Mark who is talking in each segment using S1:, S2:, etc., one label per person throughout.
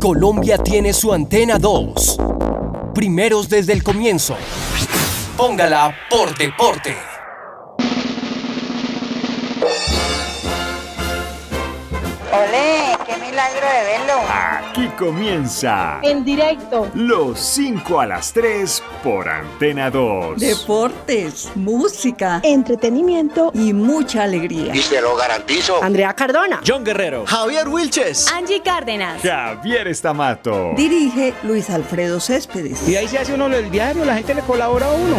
S1: Colombia tiene su antena 2. Primeros desde el comienzo. Póngala por deporte.
S2: Milagro de verlo.
S3: Aquí comienza
S4: En directo.
S3: los 5 a las 3 por Antena 2.
S5: Deportes, música
S4: Entretenimiento.
S5: y mucha alegría.
S6: Y se lo garantizo.
S4: Andrea Cardona.
S7: John Guerrero.
S6: Javier Wilches.
S8: Angie Cárdenas.
S3: Javier Estamato.
S5: Dirige Luis Alfredo Céspedes.
S7: Y ahí se hace uno el diario, la gente le colabora a uno.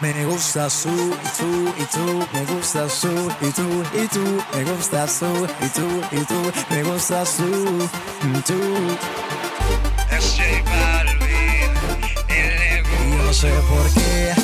S9: Me gusta su y tú y tú, me gusta su y tú y tú, me gusta su y tú y tú, me gusta su y tú. Y yo no sé por qué,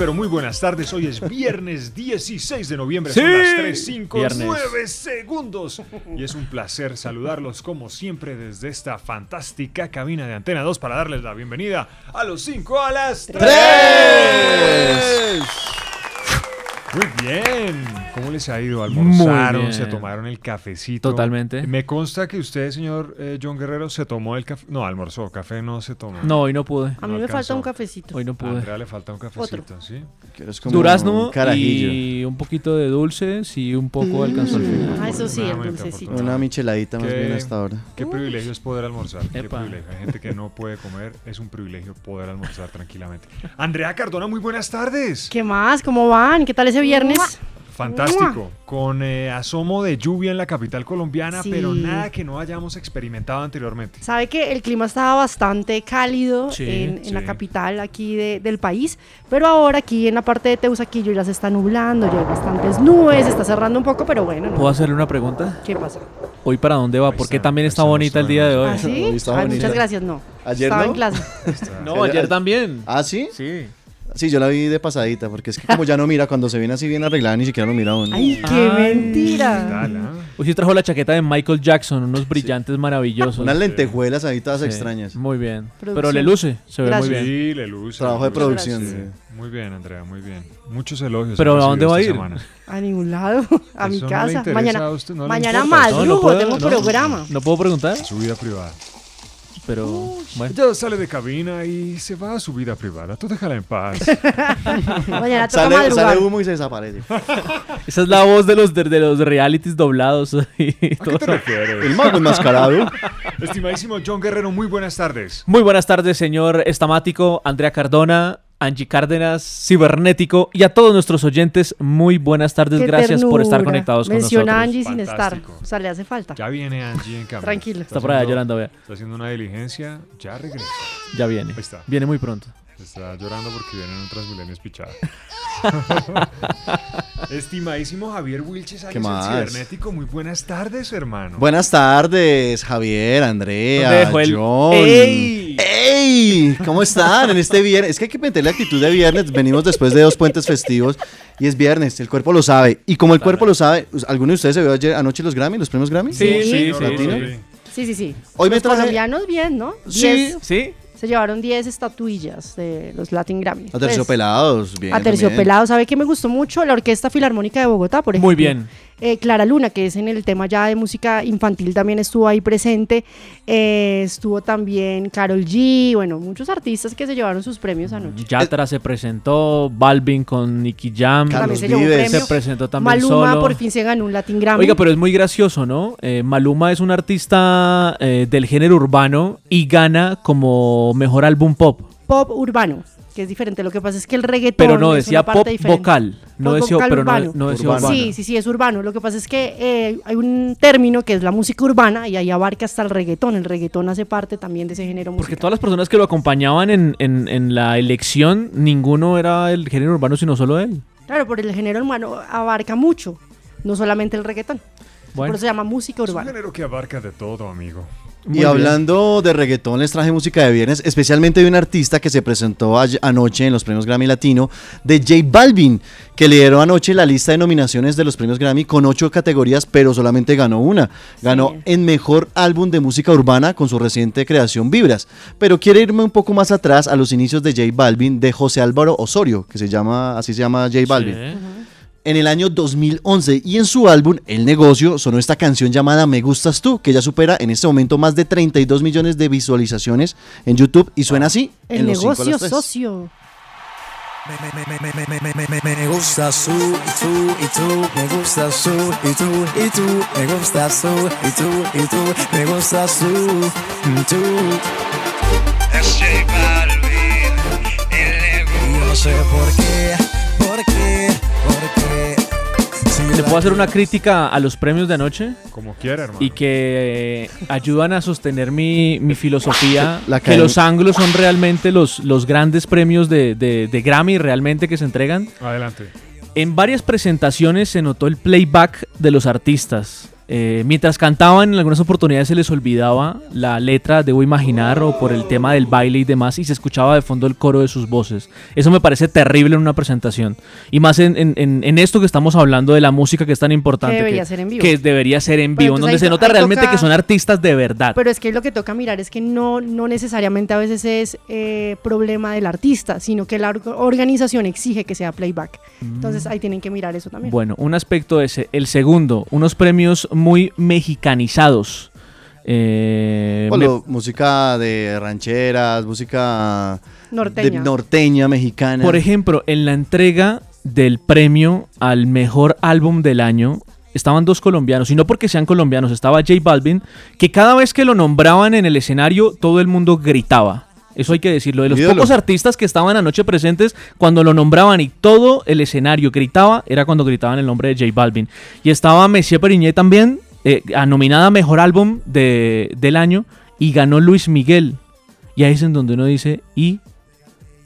S10: pero muy buenas tardes. Hoy es viernes 16 de noviembre, son las 3, 5,
S7: Viernes.
S10: 9 segundos. Y es un placer saludarlos como siempre desde esta fantástica cabina de Antena 2 para darles la bienvenida a los 5 a las 3. Muy bien. ¿Cómo les ha ido? ¿Almorzaron? ¿Se tomaron el cafecito?
S7: Totalmente.
S10: Me consta que usted, señor eh, John Guerrero, se tomó el café. No, almorzó. Café no se tomó.
S7: No, hoy no pude.
S4: A mí
S10: No
S4: me falta un cafecito.
S7: Hoy no
S10: A
S7: pude.
S10: Andrea le falta un cafecito, ¿sí?
S7: Durazno y un poquito de dulce, sí, un poco alcanzó al final.
S4: Ah, eso sí, el dulcecito.
S11: Una micheladita más
S10: Qué-
S11: bien hasta ahora.
S10: Qué privilegio es poder almorzar. Qué
S7: Epa.
S10: privilegio. Hay gente que no puede comer. Es un privilegio poder almorzar tranquilamente. Andrea Cardona, muy buenas tardes.
S4: ¿Qué más? ¿Cómo van? ¿Qué tal ese viernes?
S10: Fantástico. Con eh, asomo de lluvia en la capital colombiana,
S4: Sí.
S10: pero nada que no hayamos experimentado anteriormente.
S4: Sabe que el clima estaba bastante cálido
S7: Sí,
S4: en, en la
S10: sí.
S4: capital aquí de- del país, pero ahora aquí en la parte de Teusaquillo ya se está nublando, ya hay bastantes nubes, está cerrando un poco, pero bueno, ¿no?
S7: ¿Puedo hacerle una pregunta?
S4: ¿qué pasa?
S7: ¿Hoy para dónde va?
S10: Ahí
S7: ¿Por qué
S10: está,
S7: también está
S10: está
S7: bonita el día de hoy?
S4: ¿Ah, sí?
S11: Hoy está
S4: Ay,
S11: bonita.
S4: muchas gracias, no.
S11: ¿Ayer
S4: Estaba
S11: no?
S4: en clase.
S7: No, ayer también.
S11: ¿Ah, sí?
S7: Sí.
S11: Sí, yo la vi de pasadita, porque es que como ya no mira, cuando se viene así bien arreglada, ni siquiera lo mira uno.
S4: ¡Ay, qué
S7: Ay.
S4: mentira!
S10: ¿ah?
S7: Sí trajo la chaqueta de Michael Jackson, unos brillantes maravillosos.
S11: Unas lentejuelas ahí todas
S7: Sí,
S11: extrañas.
S7: Muy bien. Pero le luce, se ve
S4: Gracias.
S7: muy bien.
S10: Sí, le luce.
S11: Trabajo
S10: le
S11: de producción. sí.
S10: Muy bien, Andrea, muy bien. Muchos elogios.
S7: Pero ¿a dónde va a ir?
S10: semana.
S4: A ningún lado, a mi
S10: Eso no le
S4: casa. mañana
S10: a usted, no
S4: mañana madrugo,
S7: No, no puedo,
S4: tengo
S7: no.
S4: programa.
S7: ¿No puedo preguntar?
S10: Su vida privada.
S7: Pero bueno.
S10: Ella sale de cabina y se va a su vida privada. Tú déjala en paz.
S4: Mañana toca
S11: Sale,
S4: madrugar.
S11: sale humo y se desaparece.
S7: Esa es la voz de los de, de los realities doblados. y
S10: ¿A qué
S7: todo.
S10: te refieres?
S11: El mago enmascarado.
S10: Estimadísimo John Guerrero, muy buenas tardes.
S7: Muy buenas tardes, señor Estamático, Andrea Cardona, Angie Cárdenas, Cibernético y a todos nuestros oyentes, muy buenas tardes.
S4: Qué
S7: Gracias por estar conectados con
S4: Menciona
S7: nosotros.
S4: Angie sin estar. O sea, le hace falta.
S10: Ya viene Angie en cambio.
S4: Tranquilo.
S7: Está por allá llorando, vea.
S10: Está haciendo una diligencia. Ya regresa.
S7: Ya viene.
S10: Ahí está.
S7: Viene muy pronto.
S10: Está llorando porque vienen un Transmilenios pichada. Estimadísimo Javier Wilches, alias
S11: ¿Qué
S10: el
S11: más?
S10: cibernético. Muy buenas tardes, hermano.
S11: Buenas tardes, Javier,
S7: ¿Dónde
S11: Andrea,
S7: el-
S11: John.
S7: ¡Ey!
S11: ¡Ey! ¿Cómo están en este viernes? Es que hay que meterle actitud de viernes. Venimos después de dos puentes festivos y es viernes. El cuerpo lo sabe. Y como el cuerpo lo sabe, ¿alguno de ustedes se vio ayer anoche los Grammy, los premios Grammy?
S7: Sí, sí, sí.
S4: Sí, sí, sí.
S11: Hoy me
S4: los
S11: traje-
S4: colombianos bien, ¿no?
S11: Sí.
S7: ¿Sí?
S4: Se llevaron 10 estatuillas de los Latin Grammy.
S11: A terciopelados, bien.
S4: A terciopelado, ¿sabe qué me gustó mucho? La Orquesta Filarmónica de Bogotá, por ejemplo.
S7: Muy bien.
S4: Eh, Clara Luna, que es en el tema ya de música infantil, también estuvo ahí presente. Eh, estuvo también Carol G, bueno, muchos artistas que se llevaron sus premios anoche.
S7: Yatra se presentó, Balvin con Nicky Jam.
S4: También se llevó un
S11: Vives.
S4: premio.
S7: Se presentó también
S4: Maluma
S7: solo.
S4: por fin se ganó un Latin Grammy.
S7: Oiga, pero es muy gracioso, ¿no? Eh, Maluma es un artista eh, del género urbano y gana como mejor álbum pop.
S4: Pop urbano. Que es diferente. Lo que pasa es que el reggaetón
S7: Pero no,
S4: es
S7: decía
S4: una parte
S7: pop
S4: diferente.
S7: vocal. No
S4: Pop
S7: decía,
S4: vocal
S7: pero no,
S4: urbano.
S7: no decía
S11: Urbano.
S4: Sí, sí, sí, es urbano. Lo que pasa es que eh, hay un término que es la música urbana y ahí abarca hasta el reggaetón. El reggaetón hace parte también de ese género
S7: Porque
S4: musical.
S7: todas las personas que lo acompañaban en, en- en la elección, ninguno era el género urbano, sino solo él.
S4: Claro, por el género urbano abarca mucho, no solamente el reggaetón.
S7: Bueno.
S4: Por eso se llama música
S10: Es un
S4: urbana.
S10: género que abarca de todo, amigo.
S7: Muy
S11: Y
S7: bien.
S11: hablando de reggaetón, les traje música de viernes, especialmente de un artista que se presentó anoche en los premios Grammy Latino, de J Balvin, que lideró anoche la lista de nominaciones de los premios Grammy con ocho categorías, pero solamente ganó una. Ganó
S4: Sí.
S11: en mejor álbum de música urbana con su reciente creación Vibras. Pero quiero irme un poco más atrás a los inicios de J Balvin, de José Álvaro Osorio, que se llama, así se llama J Balvin
S7: Sí
S11: en el año 2011 y en su álbum El Negocio sonó esta canción llamada Me Gustas Tú, que ya supera en este momento más de 32 millones de visualizaciones en YouTube y suena así.
S4: El
S11: en
S4: negocio
S11: los
S4: socio.
S9: Me, me, me, me, gusta su y tú y tú, me gusta su y tú y tú, me gusta su y tú y tú, me gusta su y tú. Es J Balvin, el. No sé por qué, por qué.
S7: ¿Le puedo hacer una crítica a los premios de anoche?
S10: Como quiera, hermano.
S7: Y que eh, ayudan a sostener mi, mi filosofía,
S11: La
S7: que los anglos son realmente los, los grandes premios de, de- de Grammy realmente que se entregan.
S10: Adelante.
S7: En varias presentaciones se notó el playback de los artistas. Eh, mientras cantaban, en algunas oportunidades se les olvidaba la letra, debo imaginar, o por el tema del baile y demás, y se escuchaba de fondo el coro de sus voces. Eso me parece terrible en una presentación. Y más en, en- en- esto que estamos hablando de la música que es tan importante.
S4: Que debería ser en vivo.
S7: que debería ser en vivo, donde
S4: ahí
S7: se nota realmente
S4: toca-
S7: que son artistas de verdad.
S4: Pero es que lo que toca mirar es que no, no necesariamente a veces es eh, problema del artista, sino que la org- organización exige que sea playback. Entonces ahí tienen que mirar eso también.
S7: Bueno, un aspecto ese. El segundo, unos premios muy mexicanizados. Eh, me-
S11: Bueno, música de rancheras, música
S4: Norteña.
S11: de norteña, mexicana.
S7: Por ejemplo, en la entrega del premio al mejor álbum del año estaban dos colombianos, y no porque sean colombianos, estaba J Balvin, que cada vez que lo nombraban en el escenario, todo el mundo gritaba. Eso hay que decirlo. De los
S11: Ídolo.
S7: pocos artistas que estaban anoche presentes, cuando lo nombraban y todo el escenario gritaba, era cuando gritaban el nombre de J Balvin. Y estaba Messier Periñé también, eh, a nominada a Mejor Álbum de- del año, y ganó Luis Miguel. Y ahí es en donde uno dice, ¿y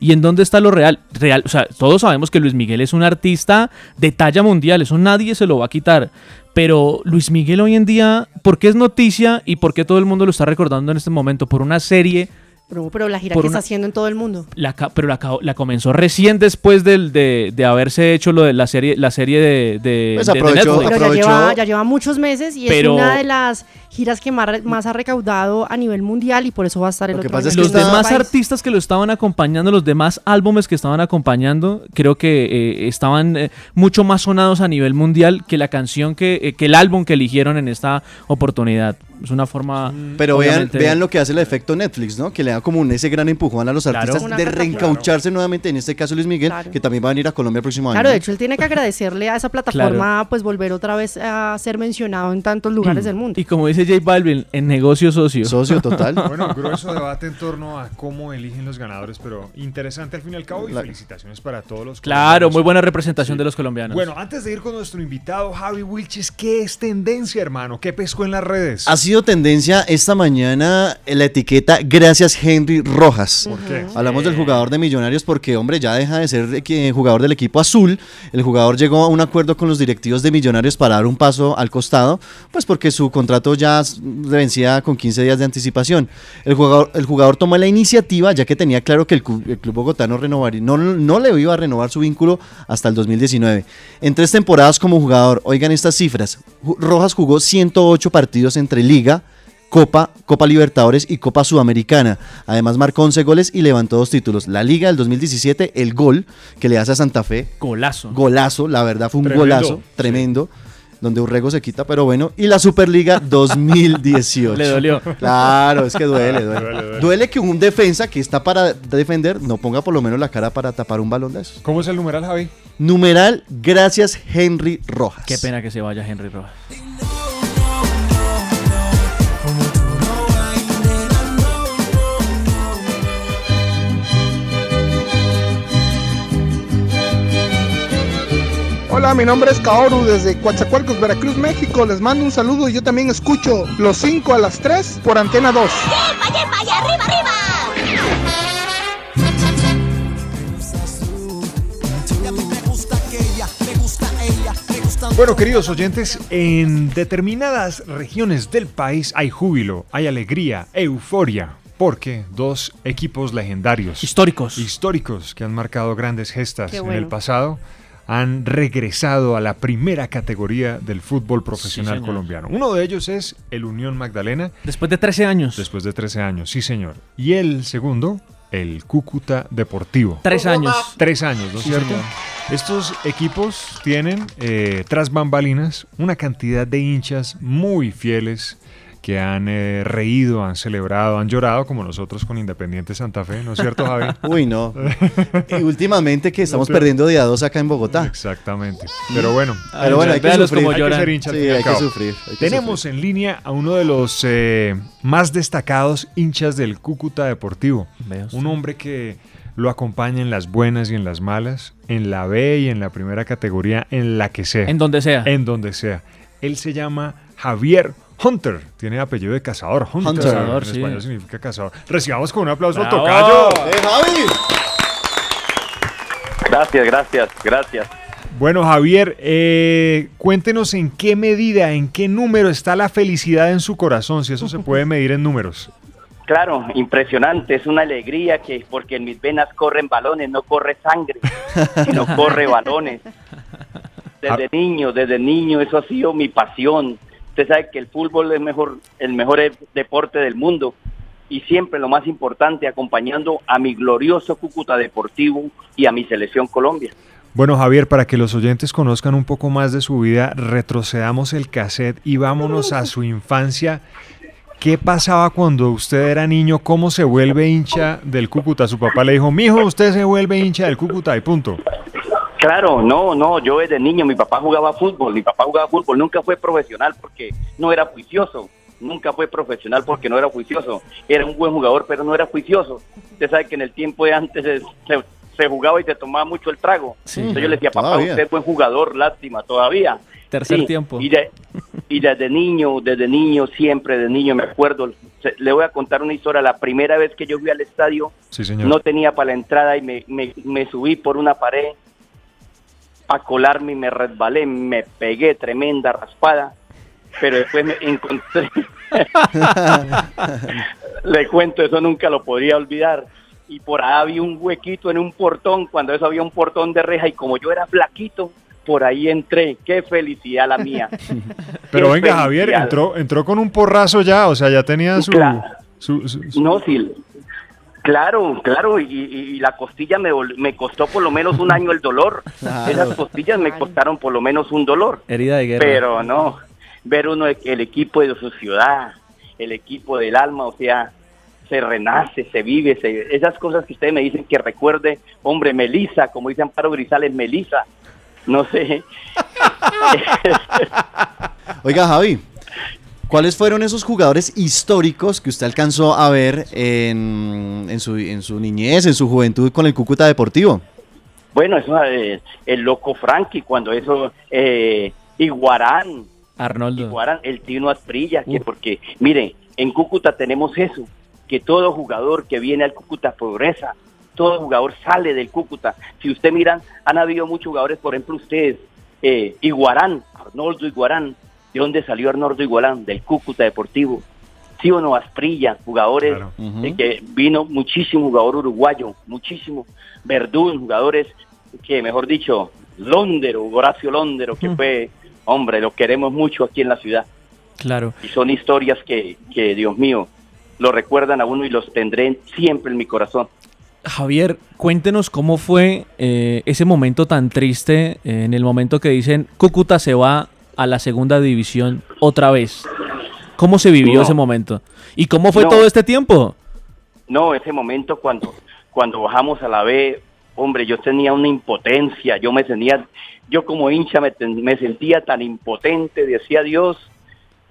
S7: ¿Y en dónde está lo real? Real, o sea, todos sabemos que Luis Miguel es un artista de talla mundial, eso nadie se lo va a quitar. Pero Luis Miguel hoy en día, ¿por qué es noticia y por qué todo el mundo lo está recordando en este momento? Por una serie,
S4: Pero, pero la gira
S7: por
S4: que
S7: una-
S4: está haciendo en todo el mundo.
S7: la, pero la, ca- la comenzó recién después del- de, de haberse hecho lo de la serie, la serie de, de,
S11: Pues
S7: de
S11: aprovechó-
S7: Netflix.
S4: Pero ya lleva, ya lleva muchos meses y
S7: Pero-
S4: es una de las giras que más, más ha recaudado a nivel mundial y por eso va a estar el
S11: Lo que
S4: otro
S11: pasa
S4: año
S11: es que
S7: los
S11: está-
S4: nuestro
S7: demás
S4: país.
S7: artistas que lo estaban acompañando, los demás álbumes que estaban acompañando, creo que eh, estaban eh, mucho más sonados a nivel mundial que la canción que, eh, que el álbum que eligieron en esta oportunidad. Es una forma.
S11: Pero vean, vean lo que hace el efecto Netflix, ¿no? Que le da como un, ese gran empujón a los
S7: Claro.
S11: artistas
S4: Una
S11: de reencaucharse nuevamente, en este caso Luis Miguel,
S4: Claro.
S11: que también va a venir a Colombia el próximo año.
S4: Claro, de hecho él tiene que agradecerle a esa plataforma pues volver otra vez a ser mencionado en tantos lugares del mundo.
S7: Y como dice J Balvin, en negocio socio.
S11: Socio total.
S10: Bueno, grueso debate en torno a cómo eligen los ganadores, pero interesante al fin y al cabo y felicitaciones para todos los
S7: Claro, muy buena representación
S10: Sí.
S7: de los colombianos.
S10: Bueno, antes de ir con nuestro invitado Javi Wilches, ¿qué es tendencia, hermano? ¿Qué pescó en las redes?
S11: Ha sido tendencia esta mañana la etiqueta Gracias Henry Rojas.
S10: ¿Por qué?
S11: Hablamos del jugador de Millonarios porque, hombre, ya deja de ser eh, que- jugador del equipo azul. El jugador llegó a un acuerdo con los directivos de Millonarios para dar un paso al costado, pues porque su contrato ya vencía con 15 días de anticipación. El jugador, el jugador tomó la iniciativa ya que tenía claro que el, el club bogotano renovaría, no, no le iba a renovar su vínculo hasta el 2019. En tres temporadas como jugador, oigan estas cifras, Rojas jugó 108 partidos entre Liga, Copa, Copa Libertadores y Copa Sudamericana. Además marcó 11 goles y levantó dos títulos. La Liga del 2017, el gol que le hace a Santa Fe.
S7: Golazo.
S11: Golazo, la verdad fue un
S10: Tremendo,
S11: golazo,
S10: sí.
S11: tremendo. Donde Urrego se quita, pero bueno. Y la Superliga 2018.
S7: Le dolió.
S11: Claro, es que duele, duele.
S10: Duele, duele.
S11: Duele que un defensa que está para defender no ponga por lo menos la cara para tapar un balón de esos.
S10: ¿Cómo es el numeral, Javi?
S11: Numeral, gracias Henry Rojas.
S7: Qué pena que se vaya Henry Rojas.
S2: Hola, mi nombre es Kaoru desde Coatzacoalcos, Veracruz, México. Les mando un saludo y yo también escucho los 5 a las 3 por Antena 2.
S8: ¡Yepa, yepa! ¡Y arriba, arriba!
S10: Bueno, queridos oyentes, en determinadas regiones del país hay júbilo, hay alegría, euforia, porque dos equipos legendarios,
S7: históricos,
S10: históricos que han marcado grandes gestas en el pasado, han regresado a la primera categoría del fútbol profesional colombiano. Uno de ellos es el Unión Magdalena,
S7: Después de 13 años.
S10: después de 13 años, sí señor. Y el segundo, el Cúcuta Deportivo.
S7: Tres años.
S10: Tres años, ¿no es
S7: Sí,
S10: cierto?
S7: señor.
S10: Estos equipos tienen, eh, tras bambalinas, una cantidad de hinchas muy fieles que han eh, reído, han celebrado, han llorado, como nosotros con Independiente Santa Fe, ¿no es cierto, Javi?
S11: Uy, no. Y últimamente que estamos perdiendo de a dos acá en Bogotá.
S10: Exactamente. Pero bueno,
S11: Pero bueno, hay que sufrir.
S7: cómo
S10: hay que
S7: lloran.
S10: ser hincha
S11: Sí, hay que
S10: cabo.
S11: sufrir. hay que
S10: Tenemos en línea a uno de los eh, más destacados hinchas del Cúcuta Deportivo. Un hombre que lo acompaña en las buenas y en las malas, en la B y en la primera categoría, en la que sea.
S7: En donde sea.
S10: En donde sea. Él se llama Javier Hunter. Tiene apellido de cazador. Hunter.
S11: Hunter.
S7: Cazador,
S10: en
S7: sí.
S10: español significa cazador. Recibamos con un aplauso al tocayo.
S11: ¡Eh, Javi!
S6: Gracias, gracias, gracias.
S10: Bueno, Javier, eh, cuéntenos en qué medida, en qué número está la felicidad en su corazón, si eso se puede medir en números.
S6: Claro, impresionante, es una alegría que porque en mis venas corren balones, no corre sangre, sino corre balones. Desde niño, desde niño, eso ha sido mi pasión. Usted sabe que el fútbol es mejor, el mejor e- deporte del mundo y siempre lo más importante, acompañando a mi glorioso Cúcuta Deportivo y a mi selección Colombia.
S10: Bueno, Javier, para que los oyentes conozcan un poco más de su vida, retrocedamos el cassette y vámonos a su infancia. ¿Qué pasaba cuando usted era niño? ¿Cómo se vuelve hincha del Cúcuta? Su papá le dijo, mijo, usted se vuelve hincha del Cúcuta y punto.
S6: Claro, no, no, yo desde niño, mi papá jugaba fútbol, mi papá jugaba fútbol, nunca fue profesional porque no era juicioso, nunca fue profesional porque no era juicioso, era un buen jugador pero no era juicioso. Usted sabe que en el tiempo de antes se, se- se jugaba y se tomaba mucho el trago.
S7: Sí.
S6: Entonces yo le decía, papá,
S11: Todavía.
S6: usted es buen jugador, lástima, todavía.
S7: Tercer
S6: Sí,
S7: tiempo.
S6: Y, de- y desde niño, desde niño, siempre de niño me acuerdo, se- le voy a contar una historia, la primera vez que yo fui al estadio,
S10: Sí, señor.
S6: no tenía para la entrada y me, me- me subí por una pared a colarme y me resbalé, me pegué tremenda raspada, pero después me encontré, le cuento, eso nunca lo podría olvidar. Y por ahí había un huequito en un portón, cuando eso había un portón de reja y como yo era flaquito, por ahí entré. Qué felicidad la mía.
S10: Pero
S6: Qué
S10: venga, Javier, entró, entró con un porrazo ya, o sea, ya tenía su...
S6: Claro.
S10: su- su- su-
S6: No, sí. Claro, claro, y, y- y la costilla me, vol- me costó por lo menos un año el dolor.
S11: Claro.
S6: Esas costillas me costaron por lo menos un dolor.
S7: Herida de guerra.
S6: Pero no, ver uno el, el equipo de su ciudad, el equipo del alma, o sea, se renace, se vive, se- esas cosas que ustedes me dicen que recuerde, hombre, Melisa, como dice Amparo Grisales, Melisa, no sé.
S11: Oiga, Javi, ¿cuáles fueron esos jugadores históricos que usted alcanzó a ver en, en su, en su niñez, en su juventud con el Cúcuta Deportivo?
S6: Bueno, eso eh, el loco Frankie, cuando eso, eh, Iguarán,
S7: Arnoldo.
S6: Iguarán, el Tino Asprilla, que porque, mire, en Cúcuta tenemos eso, que todo jugador que viene al Cúcuta progresa, todo jugador sale del Cúcuta. Si usted miran, han habido muchos jugadores, por ejemplo, ustedes, eh, Iguarán, Arnoldo Iguarán, ¿de dónde salió Arnoldo Iguarán? Del Cúcuta Deportivo. Sí o no, Asprilla, jugadores
S10: Claro.
S11: Ujú.
S6: eh, que vino muchísimo jugador uruguayo, muchísimo. Verdún, jugadores que, mejor dicho, Londero, Horacio Londero, que fue, hombre, lo queremos mucho aquí en la ciudad.
S7: Claro.
S6: Y son historias que, que, Dios mío, lo recuerdan a uno y los tendré siempre en mi corazón.
S7: Javier, cuéntenos cómo fue eh, ese momento tan triste, eh, en el momento que dicen Cúcuta se va a la segunda división otra vez. ¿Cómo se vivió
S6: No.
S7: ese momento? ¿Y cómo fue
S6: No.
S7: todo este tiempo?
S6: No, ese momento cuando, cuando bajamos a la B, hombre, yo tenía una impotencia, yo me sentía, yo como hincha me, me sentía tan impotente, decía Dios,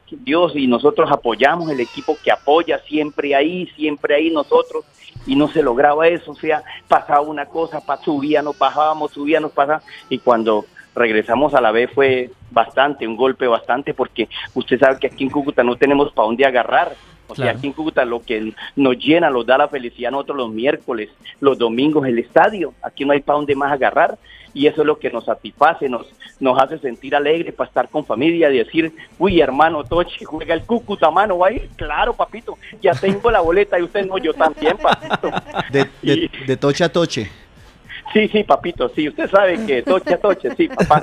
S6: Dios, y nosotros apoyamos el equipo que apoya siempre ahí, siempre ahí nosotros, y no se lograba eso, o sea, pasaba una cosa, pa, subíamos, bajábamos, subíamos, pasaba, y cuando regresamos a la B fue bastante, un golpe bastante, porque usted sabe que aquí en Cúcuta no tenemos para dónde agarrar. O sea, aquí en Cúcuta lo que nos llena, nos da la felicidad a nosotros los miércoles, los domingos, el estadio. Aquí no hay para dónde más agarrar. Y eso es lo que nos satisface, nos, nos hace sentir alegres para estar con familia y decir, uy, hermano Toche, juega el Cúcuta, mano, va a ir. Claro, papito, ya tengo la boleta y usted no, yo también, papito.
S11: De, de- de toche a toche.
S6: Sí, sí, papito, sí, usted sabe que toche a toche, sí, papá.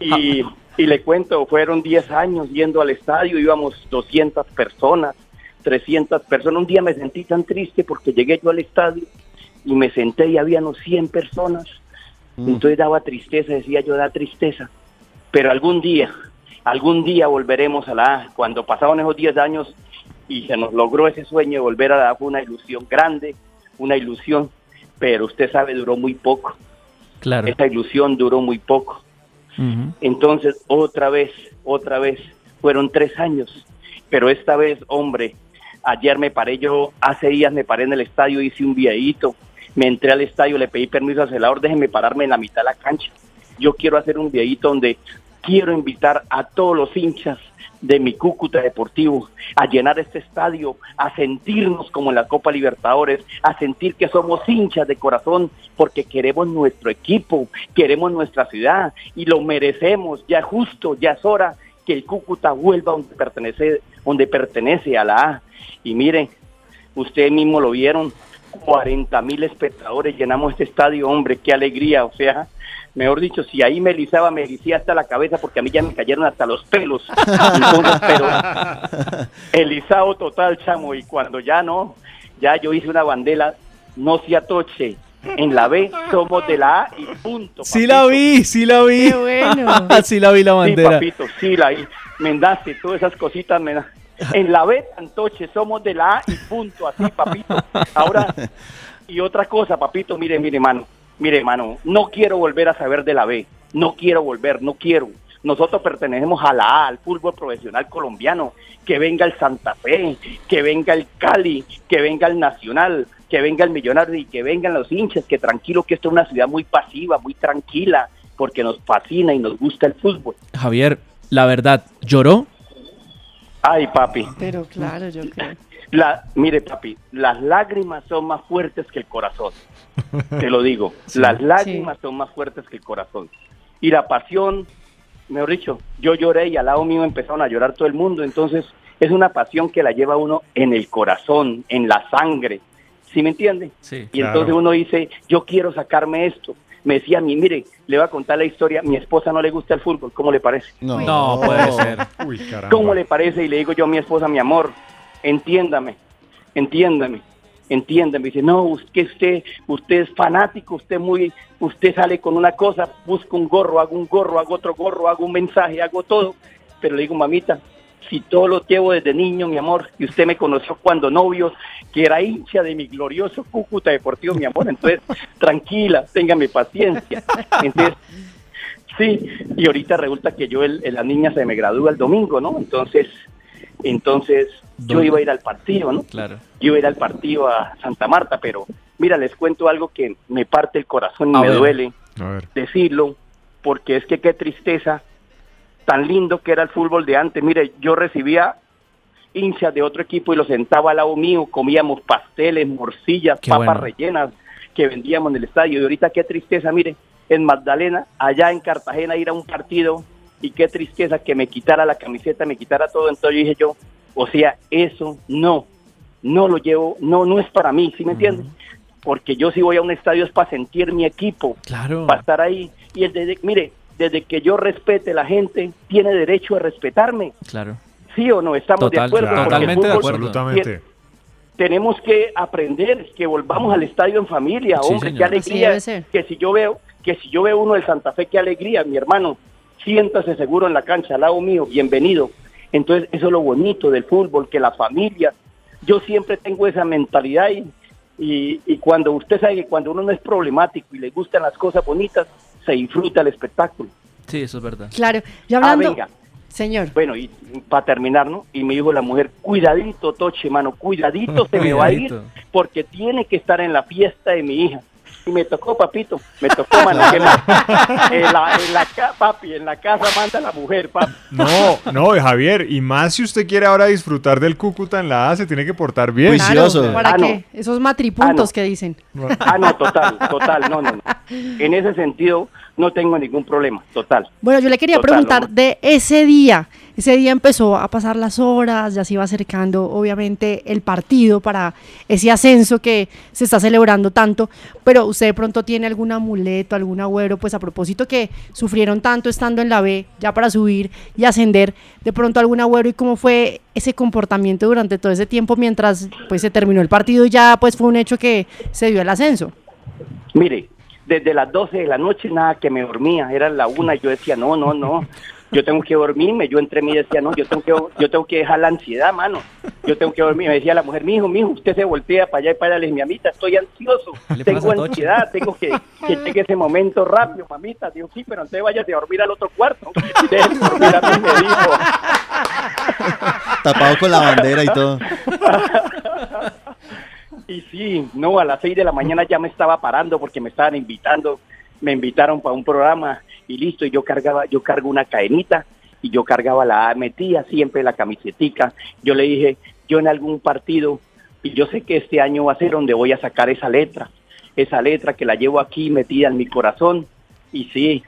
S6: Y, y le cuento, fueron 10 años yendo al estadio, íbamos 200 personas, 300 personas. Un día me sentí tan triste porque llegué yo al estadio y me senté y había unos 100 personas. Entonces daba tristeza, decía yo, da tristeza. Pero algún día, algún día volveremos a la A. Cuando pasaron esos 10 años y se nos logró ese sueño de volver a la A, fue una ilusión grande, una ilusión, pero usted sabe, duró muy poco.
S7: Claro.
S6: Esa ilusión duró muy poco. Entonces, otra vez, otra vez, fueron tres años, pero esta vez, hombre, ayer me paré yo, hace días me paré en el estadio, hice un videíto, me entré al estadio, le pedí permiso al celador, déjeme pararme en la mitad de la cancha. Yo quiero hacer un videíto donde quiero invitar a todos los hinchas de mi Cúcuta Deportivo a llenar este estadio, a sentirnos como en la Copa Libertadores, a sentir que somos hinchas de corazón porque queremos nuestro equipo, queremos nuestra ciudad y lo merecemos, ya es justo, ya es hora que el Cúcuta vuelva donde pertenece, donde pertenece a la A. Y miren, ustedes mismos lo vieron, 40 mil espectadores, llenamos este estadio, hombre, qué alegría, o sea, mejor dicho, si ahí me erizaba, me erizía hasta la cabeza porque a mí ya me cayeron hasta los pelos. Entonces, pero erizado total, chamo, y cuando ya no, ya yo hice una bandera, no se atoche, en la B somos de la A y punto.
S7: Sí la vi, sí la vi.
S4: Qué bueno.
S7: sí la vi la
S6: Sí,
S7: bandera.
S6: papito, sí, la Mendace, todas esas cositas me da- En la B, Antoche, somos de la A y punto, así, papito. Ahora, y otra cosa, papito, mire, mire, mano, mire, mano, no quiero volver a saber de la B, no quiero volver, no quiero. Nosotros pertenecemos a la A, al fútbol profesional colombiano. Que venga el Santa Fe, que venga el Cali, que venga el Nacional, que venga el Millonario y que vengan los hinchas, que tranquilo que esto es una ciudad muy pasiva, muy tranquila, porque nos fascina y nos gusta el fútbol.
S7: Javier, la verdad, ¿lloró?
S6: Ay, papi.
S4: Pero claro, yo creo.
S6: La, mire, papi, las lágrimas son más fuertes que el corazón. Te lo digo. Las lágrimas son más fuertes que el corazón. Y la pasión, mejor dicho, yo lloré y al lado mío empezaron a llorar todo el mundo. Entonces, es una pasión que la lleva uno en el corazón, en la sangre. ¿Sí me entiende?
S7: Sí.
S6: Y entonces uno dice, yo quiero sacarme esto. Me decía a mí, mire, le voy a contar la historia, mi esposa no le gusta el fútbol, ¿cómo le parece?
S11: No,
S7: No, puede ser.
S10: Uy, caramba.
S6: ¿Cómo le parece? Y le digo yo a mi esposa, mi amor, entiéndame, entiéndame, entiéndame. Dice, no, que usted, usted es fanático, usted muy, usted sale con una cosa, busca un gorro, hago un gorro, hago otro gorro, hago un mensaje, hago todo. Pero le digo, mamita, si todo lo llevo desde niño, mi amor, y usted me conoció cuando novios, que era hincha de mi glorioso Cúcuta Deportivo, mi amor, entonces, tranquila, téngame paciencia. Entonces, Sí, y ahorita resulta que yo, el, la niña se me gradúa el domingo, ¿no? Entonces, entonces yo iba a ir al partido, ¿no?
S7: Claro.
S6: Yo iba a ir al partido a Santa Marta, pero mira, les cuento algo que me parte el corazón y
S7: A
S6: me
S7: ver.
S6: duele decirlo, porque es que qué tristeza, tan lindo que era el fútbol de antes. Mire, yo recibía hinchas de otro equipo y los sentaba al lado mío, comíamos pasteles, morcillas,
S7: Qué
S6: papas
S7: bueno.
S6: rellenas que vendíamos en el estadio. Y ahorita qué tristeza, mire, en Magdalena, allá en Cartagena, ir a un partido y qué tristeza que me quitara la camiseta, me quitara todo. Entonces yo dije yo, o sea, eso no, no lo llevo, no, no es para mí, ¿sí me entiendes? Porque yo si voy a un estadio es para sentir mi equipo,
S7: Claro.
S6: para estar ahí. Y el de, mire, desde que yo respete la gente, tiene derecho a respetarme.
S7: Claro.
S6: ¿Sí o no? Estamos
S7: Total,
S6: de acuerdo.
S10: claro,
S6: Porque el
S7: totalmente de
S6: fútbol
S7: acuerdo.
S10: Absolutamente.
S6: tenemos que aprender que volvamos al estadio en familia,
S7: Sí,
S6: hombre,
S7: señor.
S6: qué alegría. Que si yo veo, que si yo veo uno del Santa Fe, qué alegría, mi hermano, siéntase seguro en la cancha, al lado mío, bienvenido. Entonces, eso es lo bonito del fútbol, que la familia, yo siempre tengo esa mentalidad y, y, y cuando usted sabe que cuando uno no es problemático y le gustan las cosas bonitas, se disfruta el espectáculo.
S7: Sí, eso es verdad.
S4: Claro. Y
S6: Ah,
S4: hablando.
S6: venga.
S4: Señor.
S6: Bueno, y para terminar, ¿no? Y me dijo la mujer, cuidadito, Toche, mano, cuidadito se me va a ir porque tiene que estar en la fiesta de mi hija. Y me tocó, papito, me tocó, mano. ¿qué más? En la, en la ca- papi, en la casa manda la mujer, papi.
S10: No, no, Javier, y más si usted quiere ahora disfrutar del Cúcuta en la A, se tiene que portar bien.
S4: Claro, ¿Para
S6: Ah, no.
S4: qué? Esos matripuntos
S6: Ah, no.
S4: que dicen.
S6: Ah, no, total, total, no, no, no. En ese sentido, no tengo ningún problema, total.
S4: Bueno, yo le quería
S6: Total,
S4: preguntar
S6: no.
S4: de ese día. Ese día empezó a pasar las horas, ya se iba acercando obviamente el partido para ese ascenso que se está celebrando tanto, pero usted de pronto tiene algún amuleto, algún agüero, pues a propósito que sufrieron tanto estando en la B, ya para subir y ascender, de pronto algún agüero y cómo fue ese comportamiento durante todo ese tiempo mientras pues se terminó el partido y ya pues fue un hecho que se dio el ascenso.
S6: Mire, desde las 12 de la noche nada que me dormía, era la una y yo decía, no, no, no, yo tengo que dormirme, yo entre mí decía, no, yo tengo que, yo tengo que dejar la ansiedad, mano, yo tengo que dormir, me decía la mujer, mi hijo, mi hijo, usted se voltea para allá y para allá, le dije, mi amita, estoy ansioso, tengo ansiedad, tengo que, que llegue ese momento rápido, mamita, digo, sí, pero entonces váyase a dormir al otro cuarto, déjeme dormir a mí, me dijo.
S11: Tapado con la bandera y todo.
S6: Y sí, no, a las 6 de la mañana ya me estaba parando porque me estaban invitando, me invitaron para un programa y listo, y yo cargaba, yo cargo una cadenita y yo cargaba la, metía siempre la camisetica. Yo le dije, yo en algún partido, y yo sé que este año va a ser donde voy a sacar esa letra, esa letra que la llevo aquí metida en mi corazón, y sí,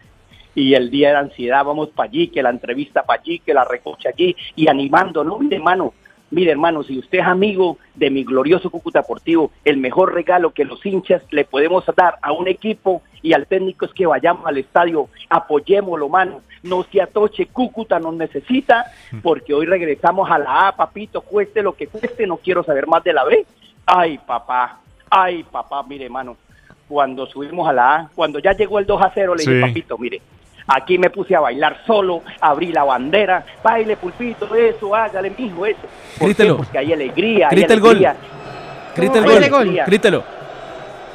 S6: y el día de ansiedad vamos para allí, que la entrevista para allí, que la recocha allí, y animando, ¿no? Mire, hermano, mire, hermano, si usted es amigo de mi glorioso Cúcuta Deportivo, el mejor regalo que los hinchas le podemos dar a un equipo y al técnico es que vayamos al estadio, apoyémoslo, mano, no se atoche, Cúcuta nos necesita, porque hoy regresamos a la A, papito, cueste lo que cueste, no quiero saber más de la B. Ay, papá, ay, papá, mire, mano, cuando subimos a la A, cuando ya llegó el 2 a 0, le dije, papito, mire, aquí me puse a bailar solo, abrí la bandera, baile, pulpito, eso, hágale, mijo, eso. ¿Por qué? Porque hay alegría, hay
S7: Grita el gol.
S6: alegría.
S7: Grita el
S6: Hay
S7: gol.
S6: alegría.
S7: Grítelo.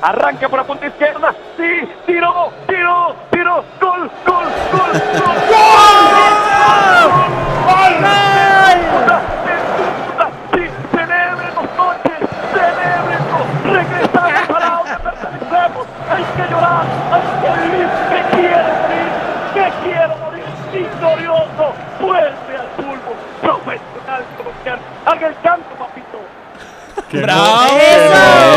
S6: Arranca por la punta izquierda. Sí, tiro, tiro, tiro. Gol, gol, gol, gol. ¡Gol! Sí, celebrenos, noches, celebrenos. Regresamos a la hora, pertenecemos. Hay que llorar, hay que vivir. Que quiero morir, que quiero morir. Victorioso, vuelve al fútbol profesional Haga el canto, papito.
S7: ¡Bravo!
S10: no-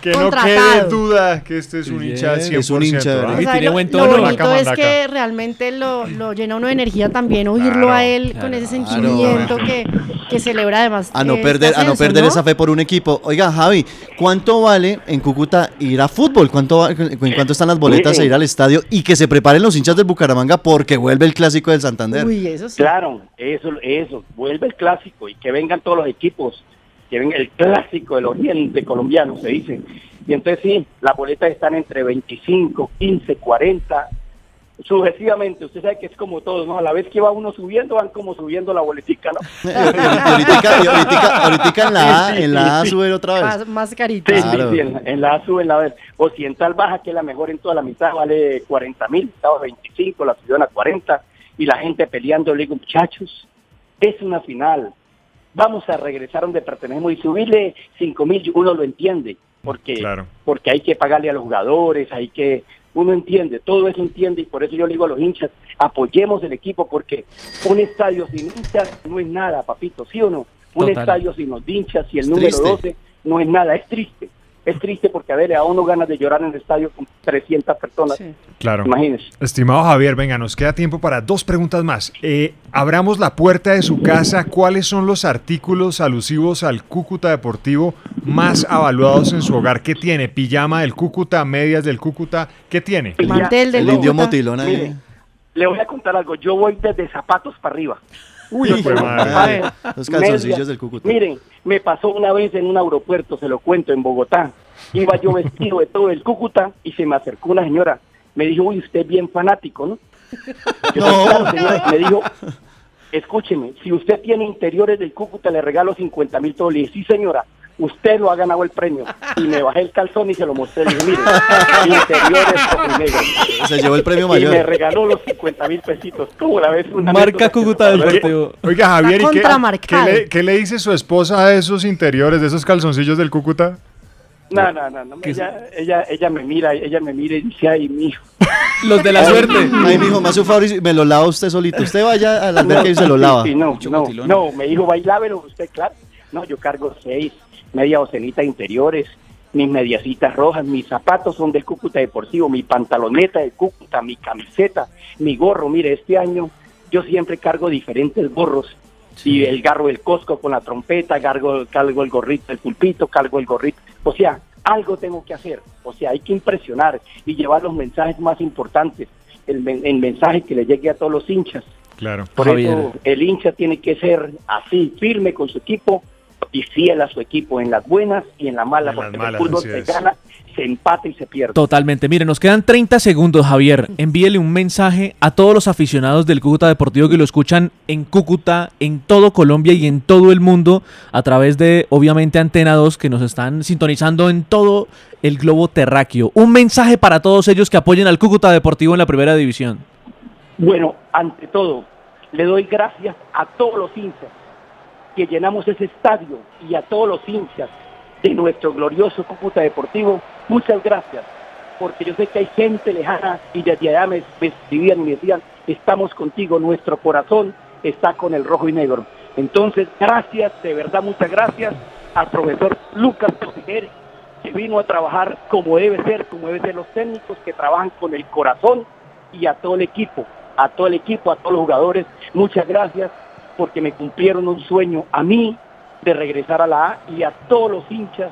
S10: Que no quede duda que este es un hincha al 100%.
S11: Es un hincha,
S10: ¿ah?
S11: ¿verdad?
S4: O sea,
S7: tiene
S4: lo,
S7: buen
S4: lo
S7: tono.
S4: bonito
S10: Mandaca,
S4: es que realmente lo, lo llena uno de energía también oírlo
S10: Claro,
S4: a él
S7: claro.
S4: con ese
S11: Claro.
S4: sentimiento que, que celebra además.
S11: A no
S4: este
S11: perder, a no perder
S4: ¿no?
S11: esa fe por un equipo. Oiga, Javi, ¿cuánto vale en Cúcuta ir a fútbol? ¿Cuánto, va- ¿En cuánto están las boletas a ir al estadio? Y que se preparen los hinchas del Bucaramanga porque vuelve el clásico del Santander.
S4: Uy, eso sí.
S6: Claro, eso, eso, vuelve el clásico y que vengan todos los equipos, que venga el clásico del oriente colombiano, se dice. Y entonces sí, las boletas están entre 25, 15, 40, sucesivamente. Usted sabe que es como todo, ¿no? A la vez que va uno subiendo, van como subiendo la boletica, ¿no?
S11: Y ahorita, y ahorita- ahorita en la A, en la A
S6: sí, sí.
S11: sube otra vez.
S4: Más, más carita.
S6: Sí,
S11: Claro.
S6: sí, sí, en, en la A sube, en la B. Occidental baja, que es la mejor en toda la mitad, vale 40 mil, estaba 25, la subieron a 40, y la gente peleando, le digo, muchachos, es una final, vamos a regresar donde pertenecemos y subirle 5 mil, uno lo entiende, porque,
S10: Claro.
S6: porque hay que pagarle a los jugadores, hay que, uno entiende, todo eso entiende, y por eso yo le digo a los hinchas, apoyemos el equipo, porque un estadio sin hinchas no es nada, papito, ¿sí o no? Un
S7: Total.
S6: estadio sin los hinchas y el
S11: Es
S6: número
S11: triste.
S6: 12 no es nada, es triste. Es triste porque a ver, a uno ganas de llorar en el estadio con 300 personas.
S4: Sí.
S10: Claro.
S6: Imagínese.
S10: Estimado Javier, venga, nos queda tiempo para dos preguntas más. Eh, abramos la puerta de su casa. ¿Cuáles son los artículos alusivos al Cúcuta Deportivo más avaluados en su hogar? ¿Qué tiene? ¿Pijama del Cúcuta? ¿Medias del Cúcuta? ¿Qué tiene?
S4: Mantel del
S11: El indio
S4: Cúcuta.
S11: ahí.
S6: Mire, le voy a contar algo. Yo voy desde zapatos para arriba.
S10: Uy, madre.
S11: Los calzoncillos del Cúcuta.
S6: Miren, me pasó una vez en un aeropuerto, se lo cuento, en Bogotá. Iba yo vestido de todo el Cúcuta y se me acercó una señora. Me dijo, uy, usted es bien fanático, ¿no? Yo,
S11: No.
S6: "Claro, señora". Me dijo, escúcheme, si usted tiene interiores del Cúcuta, le regalo 50 mil todos. Le dije, sí, señora, usted lo ha ganado el premio. Y me bajé el calzón y se lo mostré. Le dije, mire, interiores negro.
S11: Se llevó el premio
S6: Y me
S11: mayor.
S6: regaló los 50 mil pesitos. ¿Cómo la ves? Una
S7: Marca Cúcuta
S6: me pasó.
S7: Deportivo.
S10: Oiga, Javier, ¿y qué, qué le, qué le dice su esposa a esos interiores, de esos calzoncillos del Cúcuta?
S6: No, no, no, no, ella, ella, ella me mira, ella me mira y dice, ay, mijo.
S7: Los de la suerte.
S11: Ay, mijo, más un favor y me lo lava usted solito. Usted vaya a la alberca y se lo lava.
S6: Sí, sí, no, no, no, me dijo, bailávelo usted, claro. No, yo cargo seis, media docenita de interiores, mis mediacitas rojas, mis zapatos son del Cúcuta Deportivo, mi pantaloneta de Cúcuta, mi camiseta, mi gorro. Mire, este año yo siempre cargo diferentes gorros. Y el garro del Cosco con la trompeta, cargo, cargo el gorrito del pulpito, cargo el gorrito. O sea, algo tengo que hacer. O sea, hay que impresionar y llevar los mensajes más importantes. El, men- el mensaje que le llegue a todos los hinchas.
S10: Claro.
S6: Por eso el hincha tiene que ser así, firme con su equipo y fiel a su equipo en las buenas y en las malas, porque en
S10: malas,
S6: el fútbol se
S10: es.
S6: gana, se empata y se pierde.
S7: Totalmente. Mire, nos quedan 30 segundos, Javier. Envíele un mensaje a todos los aficionados del Cúcuta Deportivo que lo escuchan en Cúcuta, en todo Colombia y en todo el mundo a través de, obviamente, Antena 2 que nos están sintonizando en todo el globo terráqueo. Un mensaje para todos ellos que apoyen al Cúcuta Deportivo en la primera división.
S6: Bueno, ante todo, le doy gracias a todos los hinchas que llenamos ese estadio y a todos los hinchas de nuestro glorioso Cúcuta Deportivo. Muchas gracias, porque yo sé que hay gente lejana y desde allá me, me escribían y me decían, estamos contigo, nuestro corazón está con el rojo y negro. Entonces, gracias, de verdad, muchas gracias al profesor Lucas Torrijer, que vino a trabajar como debe ser, como deben ser los técnicos que trabajan con el corazón y a todo el equipo, a todo el equipo, a todos los jugadores. Muchas gracias porque me cumplieron un sueño a mí de regresar a la A y a todos los hinchas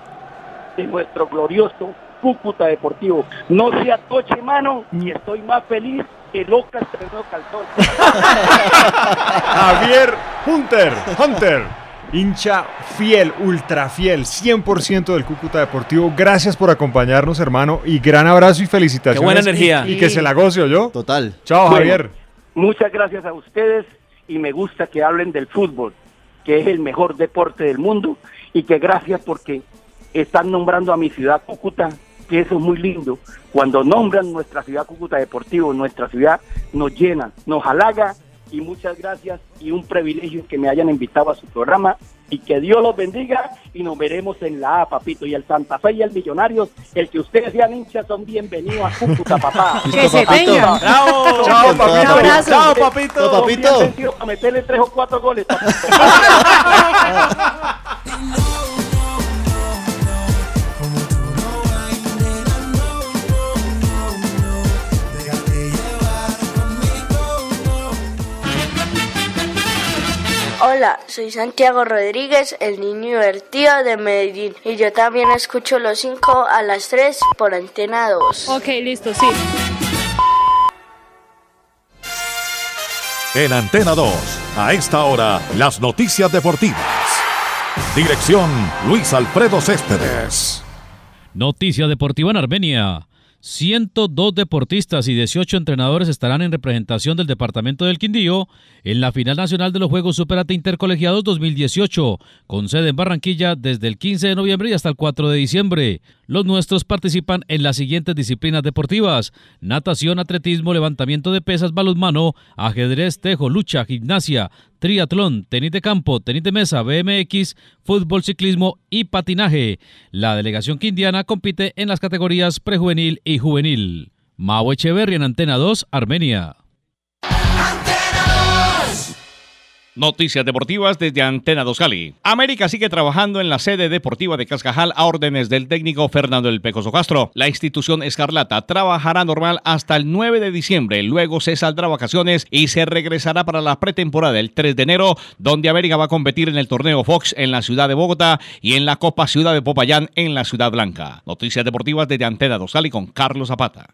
S6: de nuestro glorioso Cúcuta Deportivo. No sea toche mano y estoy más feliz que loca estrenó calzón.
S10: Javier Hunter, Hunter, hincha fiel, ultra fiel, 100% del Cúcuta Deportivo. Gracias por acompañarnos, hermano, y gran abrazo y felicitaciones.
S7: Qué buena
S10: Y-
S7: energía.
S10: Y, que se la goce, yo.
S11: Total.
S10: Chao,
S6: Bueno,
S10: Javier.
S6: Muchas gracias a ustedes y me gusta que hablen del fútbol, que es el mejor deporte del mundo y que gracias porque están nombrando a mi ciudad Cúcuta, que eso es muy lindo. Cuando nombran nuestra ciudad Cúcuta Deportivo, nuestra ciudad nos llena, nos halaga y muchas gracias y un privilegio que me hayan invitado a su programa y que Dios los bendiga y nos veremos en la A, papito. Y el Santa Fe y el Millonarios, el que ustedes sean hinchas son bienvenidos a Cúcuta, papá.
S4: Que se tengan.
S7: ¡Bravo!
S10: Chao, papito.
S4: abrazo.
S7: ¡Chao, papito!
S11: Chao, papito.
S6: Son bien vencidos para meterle tres o cuatro goles, papito.
S12: Hola, soy Santiago Rodríguez, el niño divertido de Medellín. Y yo también escucho los 5 a las 3 por Antena 2.
S3: Ok, listo, sí.
S13: En Antena 2, a esta hora, las noticias deportivas. Dirección Luis Alfredo Céspedes.
S14: Noticia deportiva en Armenia. 102 deportistas y 18 entrenadores estarán en representación del Departamento del Quindío en la final nacional de los Juegos Superate Intercolegiados 2018, con sede en Barranquilla desde el 15 de noviembre y hasta el 4 de diciembre. Los nuestros participan en las siguientes disciplinas deportivas: natación, atletismo, levantamiento de pesas, balonmano, ajedrez, tejo, lucha, gimnasia, triatlón, tenis de campo, tenis de mesa, BMX, fútbol, ciclismo y patinaje. La delegación quindiana compite en las categorías prejuvenil y juvenil. Mau Echeverri en Antena 2, Armenia.
S15: Noticias deportivas desde Antena 2 Cali. América sigue trabajando en la sede deportiva de Cascajal a órdenes del técnico Fernando El Pecoso Castro. La institución escarlata trabajará normal hasta el 9 de diciembre, luego se saldrá vacaciones y se regresará para la pretemporada el 3 de enero, donde América va a competir en el torneo Fox en la ciudad de Bogotá y en la Copa Ciudad de Popayán en la ciudad blanca. Noticias deportivas desde Antena 2 Cali con Carlos Zapata.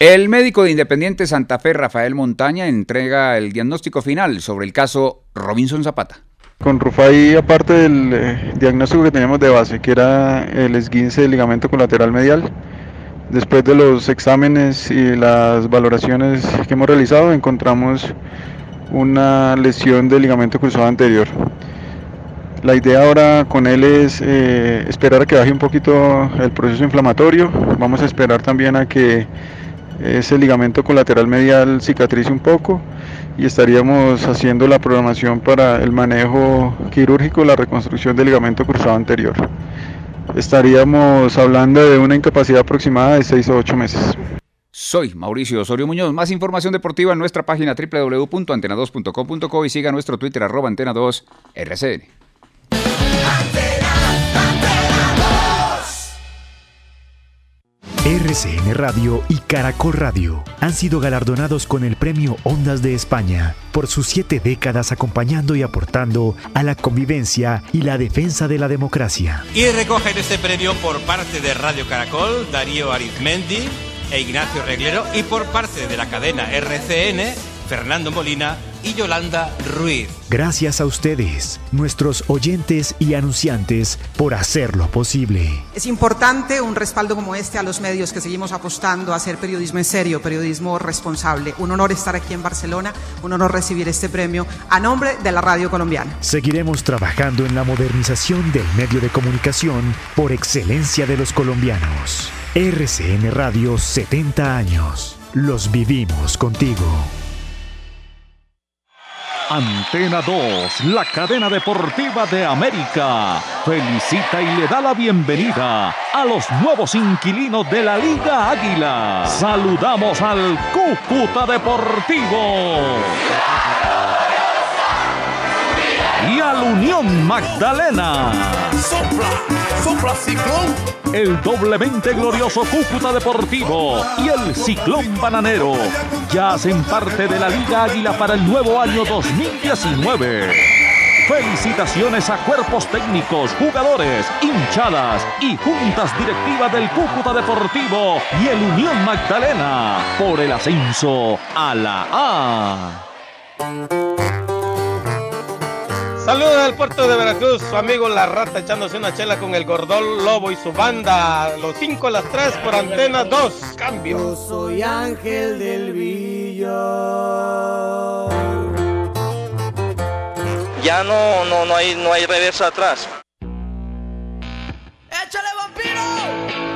S16: El médico de Independiente Santa Fe, Rafael Montaña, entrega el diagnóstico final sobre el caso Robinson Zapata.
S17: Con Rufai, aparte del eh, diagnóstico que teníamos de base, que era el esguince del ligamento colateral medial, después de los exámenes y las valoraciones que hemos realizado, encontramos una lesión del ligamento cruzado anterior. La idea ahora con él es eh, esperar a que baje un poquito el proceso inflamatorio. Vamos a esperar también a que ese ligamento colateral medial cicatrice un poco y estaríamos haciendo la programación para el manejo quirúrgico, la reconstrucción del ligamento cruzado anterior. Estaríamos hablando de una incapacidad aproximada de 6 o 8 meses.
S16: Soy Mauricio Osorio Muñoz. Más información deportiva en nuestra página www.antena2.com.co y siga nuestro Twitter arroba antena2 RCN.
S18: Radio y Caracol Radio han sido galardonados con el premio Ondas de España por sus siete décadas acompañando y aportando a la convivencia y la defensa de la democracia.
S19: Y recogen este premio por parte de Radio Caracol, Darío Arizmendi e Ignacio Reglero, y por parte de la cadena RCN, Fernando Molina y Yolanda Ruiz.
S18: Gracias a ustedes, nuestros oyentes y anunciantes, por hacerlo posible.
S20: Es importante un respaldo como este a los medios que seguimos apostando a hacer periodismo en serio, periodismo responsable. Un honor estar aquí en Barcelona, un honor recibir este premio a nombre de la radio colombiana.
S18: Seguiremos trabajando en la modernización del medio de comunicación por excelencia de los colombianos. RCN Radio 70 años. Los vivimos contigo.
S13: Antena 2, la cadena deportiva de América, felicita y le da la bienvenida a los nuevos inquilinos de la Liga Águila. Saludamos al Cúcuta Deportivo y al Unión Magdalena.
S21: Sopla, sopla ciclón.
S13: El doblemente glorioso Cúcuta Deportivo y el Ciclón Bananero ya hacen parte de la Liga Águila para el nuevo año 2019. Felicitaciones a cuerpos técnicos, jugadores, hinchadas y juntas directivas del Cúcuta Deportivo y el Unión Magdalena por el ascenso a la A.
S19: Saludos del puerto de Veracruz, su amigo La Rata echándose una chela con el Gordol Lobo y su banda. Los 5 a las 3 por antena 2. Cambio.
S22: Yo soy Ángel del Villo.
S23: Ya no, no, no hay, no hay reversa atrás.
S22: ¡Échale vampiro!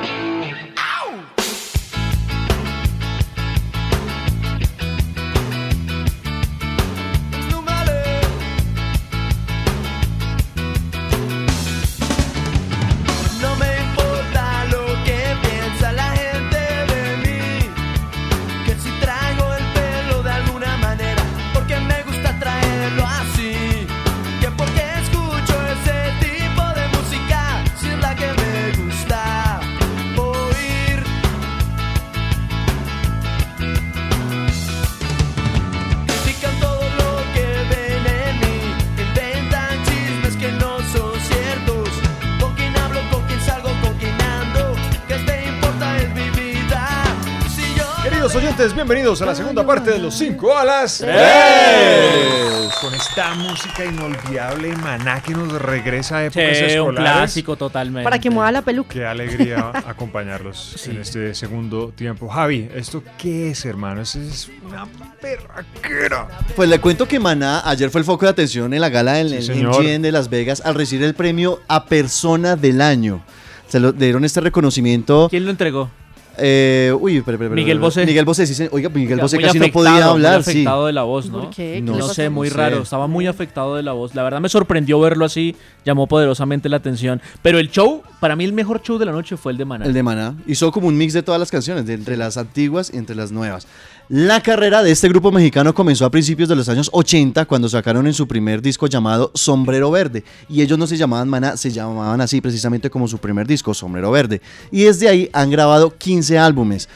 S10: Queridos oyentes, bienvenidos a la segunda parte de los 5 a las
S7: ¡Tres!
S10: 3. Con esta música inolvidable, maná que nos regresa a épocas
S7: Sí, un
S10: escolares.
S7: clásico totalmente.
S4: Para que mueva la peluca.
S10: Qué alegría acompañarlos en este segundo tiempo. Javi, ¿esto qué es, hermano? Es una perraquera.
S11: Pues le cuento que Maná ayer fue el foco de atención en la gala del
S10: señor.
S11: MGM de Las Vegas al recibir el premio a persona del año. Se lo dieron este reconocimiento.
S7: ¿Quién lo entregó?
S11: Eh, uy, espera, espera,
S7: Miguel. Bosé.
S11: Miguel Bosé, sí, se- oiga, Miguel
S7: Oiga,
S11: Bosé casi no podía hablar,
S7: muy
S11: sí.
S7: afectado de la voz, ¿no?
S11: ¿Por qué? ¿Qué
S7: No, sé, muy raro.
S11: sé.
S7: Estaba muy afectado de la voz. La verdad me sorprendió verlo así. Llamó poderosamente la atención. Pero el show, para mí el mejor show de la noche fue el de Maná.
S11: El de Maná. Hizo como un mix de todas las canciones, de entre las antiguas y entre las nuevas. La carrera de este grupo mexicano comenzó a principios de los años 80 cuando sacaron en su primer disco llamado Sombrero Verde. Y ellos no se llamaban Maná, se llamaban así precisamente como su primer disco, Sombrero Verde. Y desde ahí han grabado 15 álbumes.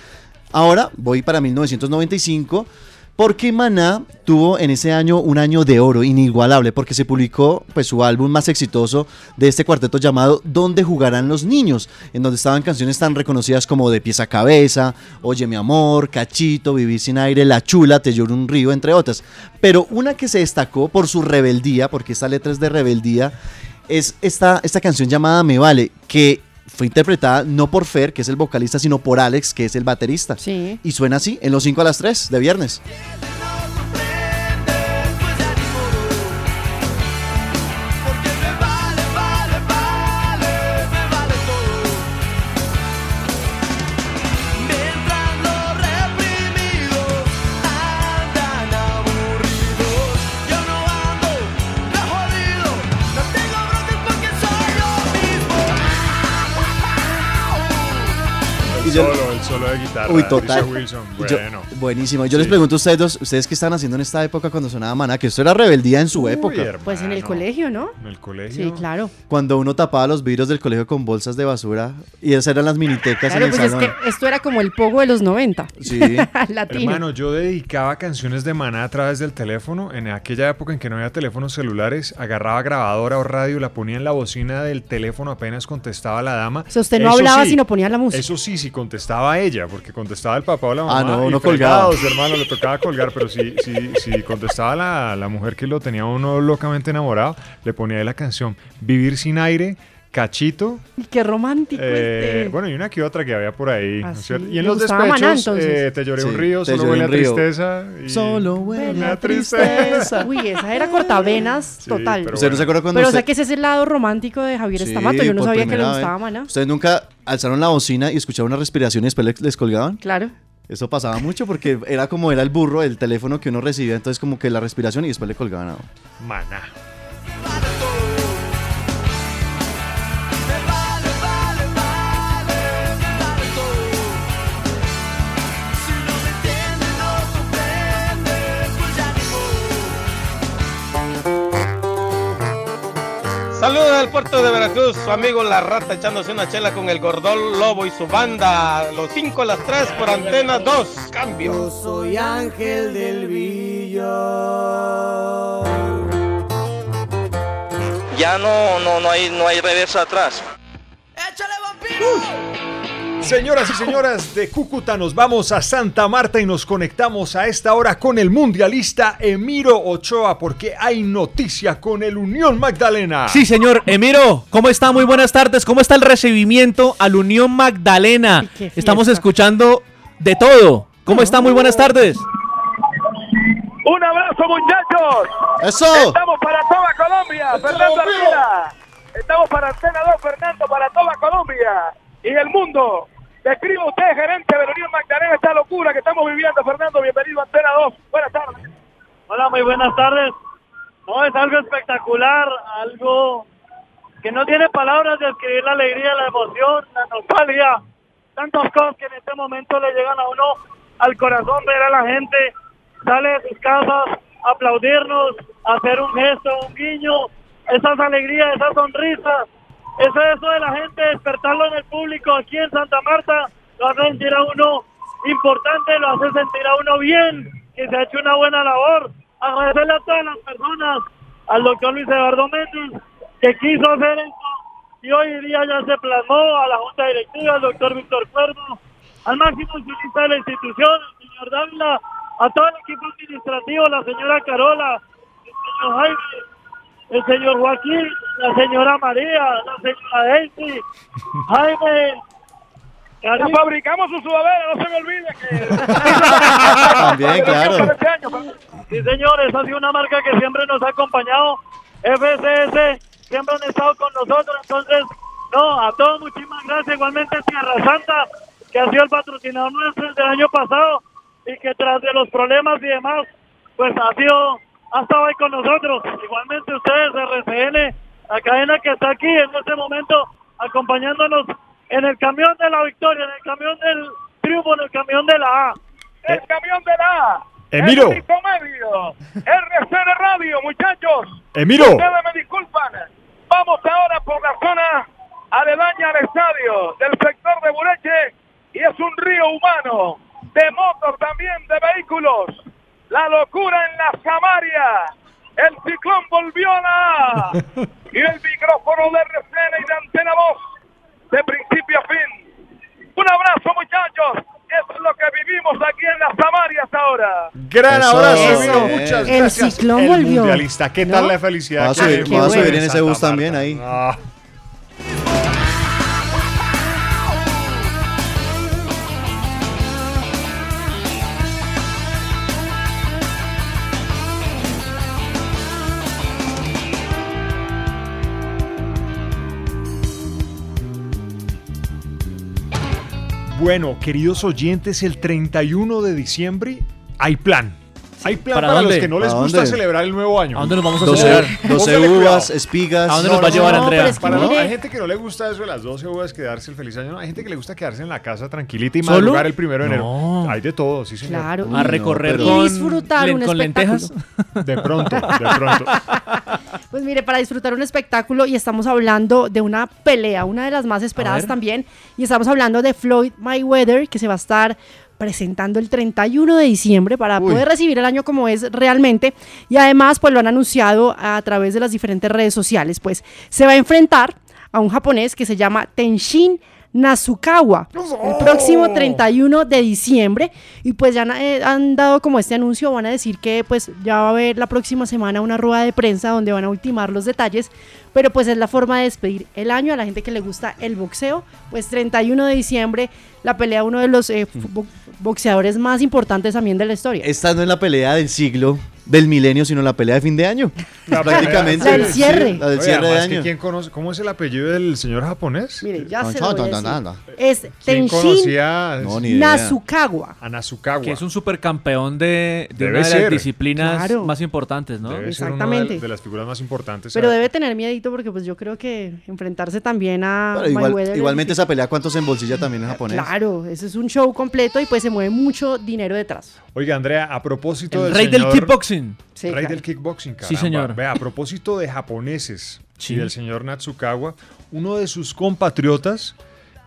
S11: Ahora voy para 1995 porque Maná tuvo en ese año un año de oro inigualable porque se publicó pues su álbum más exitoso de este cuarteto llamado ¿Dónde jugarán los niños? en donde estaban canciones tan reconocidas como De pies a cabeza, Oye mi amor, Cachito, Vivir sin aire, La chula, Te lloro un río, entre otras. Pero una que se destacó por su rebeldía, porque esta letra es de rebeldía, es esta, esta canción llamada Me Vale, que fue interpretada no por Fer, que es el vocalista, sino por Alex, que es el baterista. Y suena así, en los 5 a las 3 de viernes. Yo-
S10: solo, el solo de guitarra.
S11: Uy, total.
S10: Wilson,
S11: Yo-
S10: bueno.
S11: buenísimo. Yo les
S10: Sí.
S11: pregunto a ustedes dos, ¿ustedes qué están haciendo en esta época cuando sonaba Maná? Que esto era rebeldía en su época.
S4: Pues en el colegio, ¿no?
S10: En el colegio.
S4: Sí, claro.
S11: Cuando uno tapaba los vidrios del colegio con bolsas de basura y esas eran las minitecas
S4: Claro,
S11: en el
S4: pues es
S11: salón.
S4: que esto era como el pogo de los 90.
S11: Sí.
S4: Latino.
S10: Hermano, yo dedicaba canciones de maná a través del teléfono. En aquella época en que no había teléfonos celulares, agarraba grabadora o radio, la ponía en la bocina del teléfono apenas contestaba la dama.
S4: O sea, usted no
S10: Eso
S4: hablaba,
S10: sí,
S4: sino ponía la música.
S10: Eso sí, si contestaba ella, porque contestaba el papá o la mamá.
S11: Ah, no, uno colgaba.
S10: hermano, le tocaba colgar, pero si, si, si contestaba la, la mujer que lo tenía uno locamente enamorado, le ponía ahí la canción Vivir sin aire, Cachito.
S4: Y Qué romántico
S10: eh,
S4: este.
S10: bueno, y una que otra que había por ahí. ¿no
S4: Ah,
S10: es? Y en los despechos,
S4: Maná, entonces.
S10: eh, te lloré un río, solo huele a tristeza. y-
S11: Solo huele a
S4: tristeza. Uy, esa era cortavenas total.
S10: pero
S11: ¿Usted no se acuerda cuando
S4: Pero o sea que ese es el lado romántico de Javier
S11: Sí,
S4: Estamato. Yo no sabía que le gustaba
S11: vez.
S4: Maná.
S11: ¿Ustedes nunca alzaron la bocina y escucharon una respiración y después le- les colgaban?
S4: Claro.
S11: Eso pasaba mucho porque era como era el burro, el teléfono que uno recibía, entonces como que la respiración y después le colgaban a uno.
S10: Maná.
S24: Saludos del puerto de Veracruz, su amigo La Rata echándose una chela con el Gordol Lobo y su banda. Los 5 a las 3 por antena 2. Cambio.
S25: Soy Ángel del Villo.
S23: Ya no, no, no hay, no hay reversa atrás.
S10: Señoras y señoras de Cúcuta, nos vamos a Santa Marta y nos conectamos a esta hora con el mundialista Emiro Ochoa porque hay noticia con el Unión Magdalena.
S7: Sí, señor. Emiro, ¿cómo está? Muy buenas tardes. ¿Cómo está el recibimiento al Unión Magdalena? Estamos escuchando de todo. ¿Cómo está? Muy buenas tardes.
S26: Un abrazo, muchachos.
S11: ¡Eso!
S26: Estamos para toda Colombia, Fernando Armida. Estamos para Antena 2, Fernando, para toda Colombia y el mundo. Describa usted, gerente de la Unión Magdalena, esta locura que estamos viviendo, Fernando. Bienvenido a Antena 2. Buenas tardes.
S27: Hola, muy buenas tardes. No, es algo espectacular, algo que no tiene palabras de escribir la alegría, la emoción, la nostalgia, tantas cosas que en este momento le llegan a uno al corazón ver a la gente, sale de sus casas, aplaudirnos, hacer un gesto, un guiño, esas alegrías, esas sonrisas, eso, eso de la gente, despertarlo en el público aquí en Santa Marta, lo hace sentir a uno importante, lo hace sentir a uno bien, que se ha hecho una buena labor. Agradecerle a todas las personas, al doctor Luis Eduardo Méndez, que quiso hacer esto y hoy día ya se plasmó a la Junta Directiva, al doctor Víctor Cuervo, al máximo accionista de la institución, el señor Dávila, a todo el equipo administrativo, la señora Carola, el señor Jaime, el señor Joaquín, la señora María, la señora Daisy, Jaime.
S26: Ya fabricamos su sudadera, no se me olvide que...
S11: También, claro.
S27: Sí, señores, ha sido una marca que siempre nos ha acompañado. FCS siempre han estado con nosotros. Entonces, no, a todos muchísimas gracias. Igualmente Tierra Santa, que ha sido el patrocinador nuestro del año pasado y que tras de los problemas y demás, pues ha sido, ha estado ahí con nosotros. Igualmente ustedes, RCN, la cadena que está aquí en este momento acompañándonos en el camión de la victoria, en el camión del triunfo, en el camión de la A.
S26: El camión de la A.
S10: Emiro.
S26: El medio. RCN Radio, muchachos.
S10: Emiro.
S26: Ustedes me disculpan. Vamos ahora por la zona aledaña al estadio del sector de Bureche y es un río humano de motos también, de vehículos. La locura en la Samaria. El ciclón volvió a la y el micrófono de RCN y de Antena 2 de principio a fin. Un abrazo, muchachos. Eso es lo que vivimos aquí en la Samaria hasta ahora.
S10: Gran
S11: Eso.
S10: abrazo. Muchas
S4: El
S10: gracias.
S4: ciclón
S10: El
S4: volvió.
S10: mundialista. ¿Qué tal
S4: ¿No?
S10: la felicidad?
S11: Va a subir,
S10: hay
S11: va a subir
S10: en
S11: ese bus también ahí.
S10: Ah. Bueno, queridos oyentes, el 31 de diciembre hay plan. Hay plan
S7: ¿Para
S10: los que no les
S11: ¿Para
S10: gusta
S11: dónde?
S10: celebrar el nuevo año.
S7: ¿A dónde nos vamos a
S11: 12,
S7: celebrar?
S11: 12
S10: Póngale
S11: uvas, espigas.
S7: ¿A dónde nos va a
S10: no,
S7: llevar
S4: no,
S7: Andrea?
S4: pero es que
S10: Para-
S4: mire-
S10: hay gente que no le gusta eso de las 12 uvas, quedarse el feliz año. No, hay gente que le gusta quedarse en la casa tranquilita y
S7: ¿Solo?
S10: madrugar el primero de
S7: No.
S10: enero. Hay de todo, sí, señor.
S4: Claro.
S7: A recorrer
S4: Y
S7: con,
S4: disfrutar un
S7: con lentejas.
S4: espectáculo.
S10: De pronto, de pronto.
S4: Pues mire, para disfrutar un espectáculo y estamos hablando de una pelea, una de las más esperadas también, y estamos hablando de Floyd Mayweather, que se va a estar presentando el 31 de diciembre para
S11: Uy.
S4: poder recibir el año como es realmente y además pues lo han anunciado a través de las diferentes redes sociales pues se va a enfrentar a un japonés que se llama Tenshin Nasukawa el próximo 31 de diciembre. Y pues ya han, eh, han dado como este anuncio, van a decir que pues ya va a haber la próxima semana una rueda de prensa donde van a ultimar los detalles, pero pues es la forma de despedir el año a la gente que le gusta el boxeo, pues 31 de diciembre la pelea uno de los eh, bo- boxeadores más importantes también de la historia.
S11: Esta no es la pelea del siglo, del milenio, sino la pelea de fin de año.
S10: La
S11: Prácticamente.
S4: La del cierre.
S11: La del
S10: Oye,
S11: cierre de año.
S10: ¿quién conoce, ¿Cómo es el apellido del señor japonés?
S4: Mire, ya
S11: No,
S4: se
S11: no,
S4: lo voy a
S11: no, no,
S4: decir.
S11: no.
S4: Es
S10: ¿Quién
S4: Tenshin
S11: idea.
S4: Nasukawa.
S10: a Nasukawa?
S7: Que es un supercampeón de, de una de
S10: ser.
S7: las disciplinas
S4: Claro.
S7: más importantes, ¿no?
S10: Debe ser una
S4: Exactamente.
S10: de, de las figuras más importantes.
S4: Pero
S10: ¿sabe?
S4: debe tener miedito porque pues yo creo que enfrentarse también a
S11: Pero igual-
S4: es
S11: igualmente esa pelea, ¿cuántos en bolsilla también en japonés?
S4: Claro, ese es un show completo y pues se mueve mucho dinero detrás.
S10: Oiga, Andrea, a propósito
S7: El
S10: del
S7: rey del
S10: señor-
S7: kickboxing.
S4: Sí,
S10: rey
S4: claro.
S10: del kickboxing,
S7: Sí, señor.
S10: Vea, a propósito de japoneses
S7: Sí.
S10: y del señor Natsukawa, uno de sus compatriotas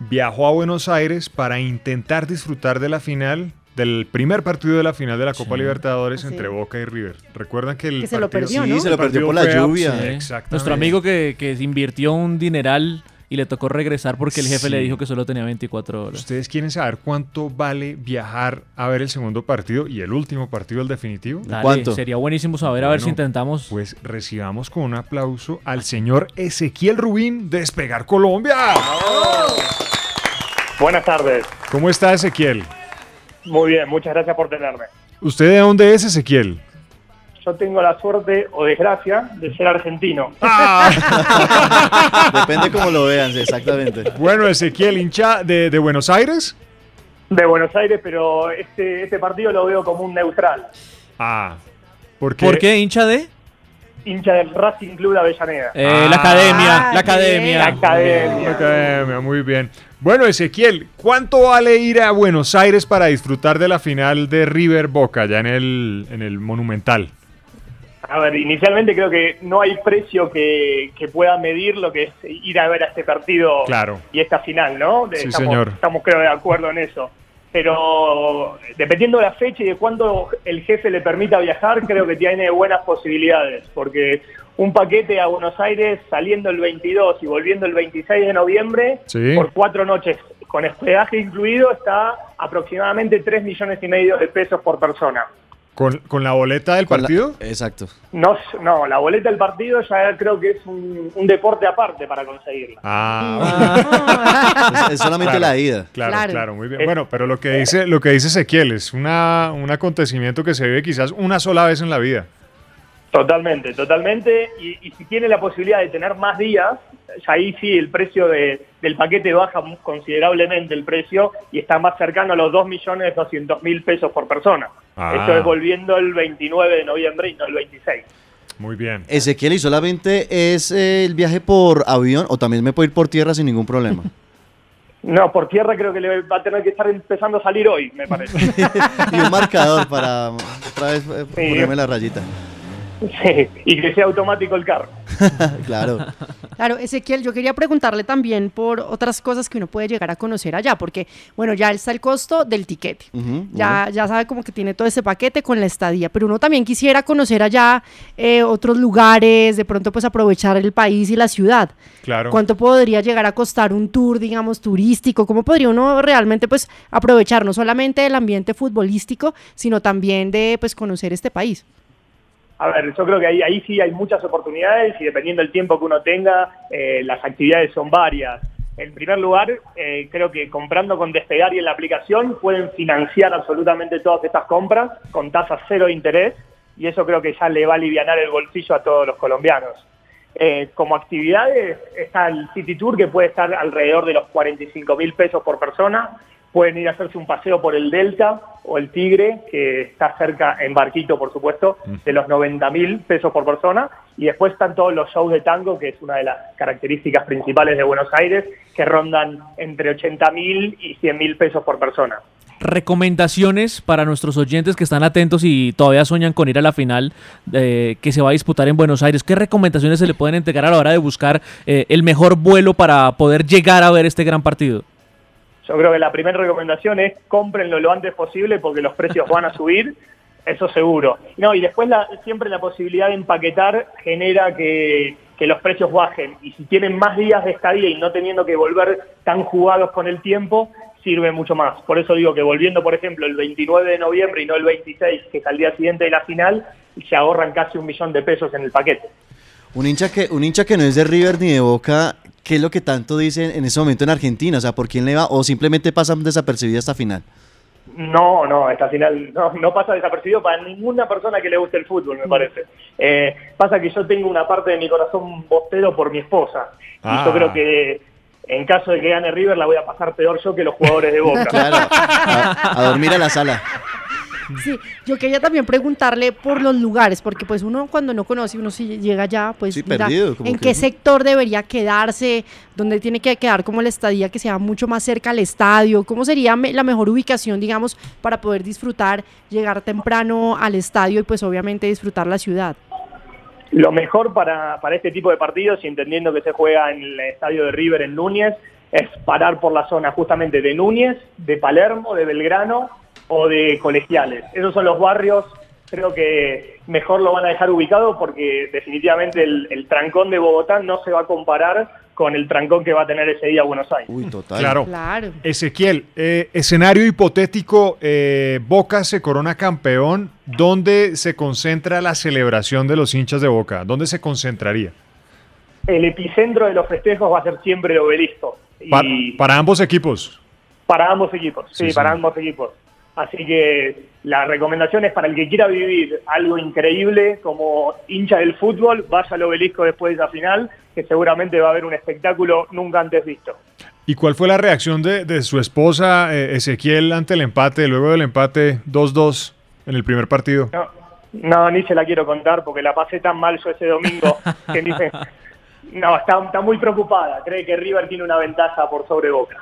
S10: viajó a Buenos Aires para intentar disfrutar de la final, del primer partido de la final de la Copa Libertadores
S4: Ah, sí.
S10: entre Boca y River. Recuerdan que el
S4: Que se lo
S10: partido-
S4: perdió,
S11: Sí,
S4: ¿no?
S11: se lo
S10: el
S11: perdió
S10: partido
S11: por la lluvia.
S10: Exactamente.
S7: Nuestro amigo que, que invirtió un dineral y le tocó regresar porque el jefe
S10: Sí.
S7: le dijo que solo tenía 24 horas.
S10: ¿Ustedes quieren saber cuánto vale viajar a ver el segundo partido y el último partido, el definitivo?
S7: Dale,
S11: ¿Cuánto?
S7: Sería buenísimo saber, a ver si intentamos.
S10: Pues recibamos con un aplauso al señor Ezequiel Rubín de Despegar Colombia.
S28: Buenas tardes.
S10: ¿Cómo está Ezequiel?
S28: Muy bien, muchas gracias por tenerme.
S10: ¿Usted de dónde es Ezequiel?
S28: Yo tengo la suerte o desgracia de ser argentino.
S11: Depende cómo lo vean, exactamente.
S10: Bueno, Ezequiel, hincha de, de Buenos Aires.
S28: De Buenos Aires, pero este, este partido lo veo como un neutral.
S10: Ah, ¿por qué?
S7: ¿Por qué hincha de?
S28: Hincha del Racing Club de Avellaneda.
S7: Eh, la academia,
S4: Ah,
S7: la academia.
S28: La academia.
S10: Academia, muy bien. Bueno, Ezequiel, ¿cuánto vale ir a Buenos Aires para disfrutar de la final de River Boca, ya en el, en el Monumental?
S28: A ver, inicialmente creo que no hay precio que, que pueda medir lo que es ir a ver a este partido
S10: Claro.
S28: y esta final, ¿no?
S10: Sí,
S28: estamos,
S10: señor.
S28: Estamos creo de acuerdo en eso. Pero dependiendo de la fecha y de cuándo el jefe le permita viajar, creo que tiene buenas posibilidades, porque un paquete a Buenos Aires saliendo el 22 y volviendo el 26 de noviembre
S10: Sí.
S28: por cuatro noches con hospedaje incluido está aproximadamente 3 millones y medio de pesos por persona.
S10: ¿Con, con la boleta del
S11: Con la-
S10: partido?
S11: Exacto.
S28: No, no, la boleta del partido ya creo que es un, un deporte aparte para conseguirla.
S10: Ah,
S11: Es, es solamente
S10: Claro.
S11: la ida.
S10: Claro, claro,
S4: Claro.
S10: muy bien. Bueno, pero lo que dice, lo que dice Ezequiel es una, un acontecimiento que se vive quizás una sola vez en la vida.
S28: Totalmente, totalmente. Y, y si tiene la posibilidad de tener más días, ya ahí sí el precio de- del paquete baja considerablemente el precio y está más cercano a los 2.200.000 pesos por persona.
S10: Ah.
S28: Esto es volviendo el 29 de noviembre y no el 26.
S10: Muy bien.
S11: Ezequiel, ¿y solamente es eh, el viaje por avión o también me puedo ir por tierra sin ningún problema?
S28: No, por tierra creo que le va a tener que estar empezando a salir hoy, me parece.
S11: y un marcador para otra vez eh, ponerme la rayita.
S28: Sí, y que sea automático el carro.
S11: claro.
S4: Claro, Ezequiel, yo quería preguntarle también por otras cosas que uno puede llegar a conocer allá, porque, bueno, ya está el costo del tiquete. Ya, ya sabe como que tiene todo ese paquete con la estadía, pero uno también quisiera conocer allá eh, otros lugares, de pronto pues aprovechar el país y la ciudad.
S10: Claro.
S4: ¿Cuánto podría llegar a costar un tour, digamos, turístico? ¿Cómo podría uno realmente pues aprovechar no solamente el ambiente futbolístico, sino también de pues conocer este país?
S28: A ver, yo creo que ahí, sí hay muchas oportunidades y dependiendo del tiempo que uno tenga, eh, las actividades son varias. En primer lugar, eh, creo que comprando con Despegar y en la aplicación pueden financiar absolutamente todas estas compras con tasas cero de interés y eso creo que ya le va a aliviar el bolsillo a todos los colombianos. Eh, como actividades está el City Tour que puede estar alrededor de los 45 mil pesos por persona, pueden ir a hacerse un paseo por el Delta o el Tigre, que está cerca, en barquito por supuesto, de los 90 mil pesos por persona. Y después están todos los shows de tango, que es una de las características principales de Buenos Aires, que rondan entre 80 mil y 100 mil pesos por persona.
S7: Recomendaciones para nuestros oyentes que están atentos y todavía sueñan con ir a la final eh, que se va a disputar en Buenos Aires. ¿Qué recomendaciones se le pueden entregar a la hora de buscar eh, el mejor vuelo para poder llegar a ver este gran partido?
S28: Yo creo que la primera recomendación es cómprenlo lo antes posible porque los precios van a subir, eso seguro. No, y después la- siempre la posibilidad de empaquetar genera que, los precios bajen. Y si tienen más días de estadía y no teniendo que volver tan jugados con el tiempo, sirve mucho más. Por eso digo que volviendo, por ejemplo, el 29 de noviembre y no el 26, que es al día siguiente de la final, se ahorran casi un millón de pesos en el paquete.
S11: Un hincha que un hincha que no es de River ni de Boca, ¿qué es lo que tanto dicen en ese momento en Argentina? O sea, ¿por quién le va? ¿O simplemente pasan desapercibida esta final?
S28: No, no, esta final no, no pasa desapercibido para ninguna persona que le guste el fútbol, me parece. Eh, pasa que yo tengo una parte de mi corazón bostero por mi esposa.
S10: Ah.
S28: Y yo creo que en caso de que gane River la voy a pasar peor yo que los jugadores de Boca.
S11: Claro, a, a dormir a la sala.
S4: Sí, yo quería también preguntarle por los lugares, porque pues uno cuando no conoce, uno si llega allá, pues
S11: Sí,
S4: mira
S11: perdido,
S4: en
S11: que-
S4: qué sector debería quedarse, dónde tiene que quedar como la estadía que sea mucho más cerca al estadio, cómo sería me- la mejor ubicación, digamos, para poder disfrutar, llegar temprano al estadio y pues obviamente disfrutar la ciudad.
S28: Lo mejor para, para este tipo de partidos, y entendiendo que se juega en el estadio de River en Núñez, es parar por la zona justamente de Núñez, de Palermo, de Belgrano o de Colegiales. Esos son los barrios, creo que mejor lo van a dejar ubicado porque definitivamente el, el trancón de Bogotá no se va a comparar con el trancón que va a tener ese día Buenos Aires.
S11: Uy, total.
S10: Claro.
S4: Claro.
S10: Ezequiel, eh, escenario hipotético, eh, Boca se corona campeón, ¿dónde se concentra la celebración de los hinchas de Boca? ¿Dónde se concentraría?
S28: El epicentro de los festejos va a ser siempre el obelisco.
S10: Para ambos equipos.
S28: Para ambos equipos, sí,
S10: Sí,
S28: para
S10: sí.
S28: ambos equipos. Así que la recomendación es para el que quiera vivir algo increíble como hincha del fútbol, vaya al obelisco después de esa final, que seguramente va a haber un espectáculo nunca antes visto.
S10: ¿Y cuál fue la reacción de, de su esposa eh, Ezequiel ante el empate, luego del empate 2-2 en el primer partido?
S28: No, no, ni se la quiero contar porque la pasé tan mal yo ese domingo que ni se- No, está, está muy preocupada, cree que River tiene una ventaja por sobre Boca.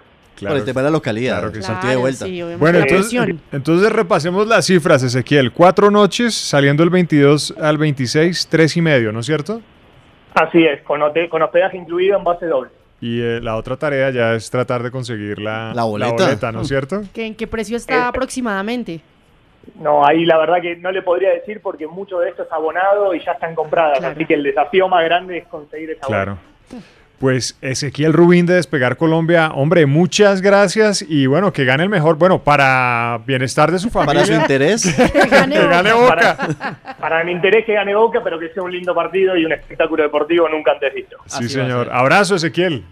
S11: Por el tema de la localidad.
S10: Claro que sí.
S11: partido de vuelta.
S10: Bueno, entonces, entonces repasemos las cifras, Ezequiel. Cuatro noches, saliendo el 22 al 26, tres y medio, ¿no es cierto?
S28: Así es, con, con hospedaje incluido en base doble.
S10: Y eh, la otra tarea ya es tratar de conseguir la,
S11: La boleta.
S10: ¿no es cierto?
S4: ¿Que ¿En qué precio está aproximadamente?
S28: No, ahí la verdad que no le podría decir porque mucho de esto es abonado y ya están compradas. Así que el desafío más grande es conseguir esa
S10: Claro. Pues Ezequiel Rubín de Despegar Colombia, hombre, muchas gracias y bueno, que gane el mejor, bueno, para bienestar de su familia.
S11: Para su interés.
S10: que gane Boca.
S28: Para, para mi interés que gane Boca, pero que sea un lindo partido y un espectáculo deportivo nunca antes visto.
S10: Sí, señor. Abrazo, Ezequiel.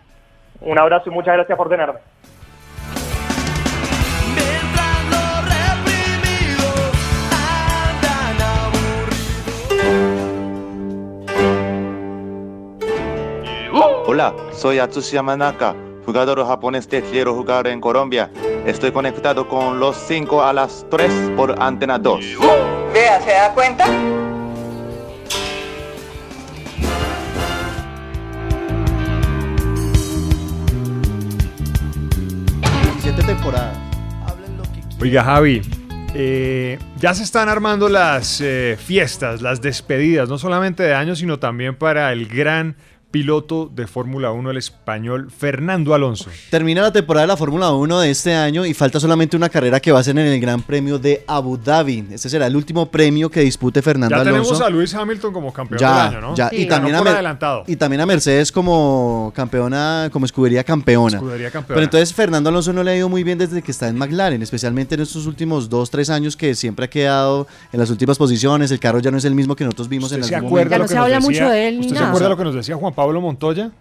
S28: Un abrazo y muchas gracias por tenerme.
S29: Hola, soy Atsushi Yamanaka, jugador japonés que quiero jugar en Colombia. Estoy conectado con los 5 a las 3 por Antena 2.
S30: Vea, ¿se da cuenta?
S11: Siete temporadas.
S10: Oiga, Javi, eh, ya se están armando las eh, fiestas, las despedidas, no solamente de año, sino también para el gran piloto de Fórmula 1, el español Fernando Alonso.
S11: Termina la temporada de la Fórmula 1 de este año y falta solamente una carrera que va a ser en el Gran Premio de Abu Dhabi. Este será el último premio que dispute Fernando
S10: Ya
S11: Alonso.
S10: tenemos a Luis Hamilton como campeón
S11: ya,
S10: del año, ¿no?
S11: ya. Y, también a
S10: por adelantado.
S11: y también a Mercedes como campeona, como escudería campeona.
S10: Escudería campeona.
S11: Pero entonces Fernando Alonso no le ha ido muy bien desde que está en McLaren, especialmente en estos últimos dos, tres años que siempre ha quedado en las últimas posiciones. El carro ya no es el mismo que nosotros vimos en
S10: ¿Usted se acuerda
S11: momento.
S10: lo que nos decía- ¿Usted se acuerda lo que nos decía Juan Pablo Montoya?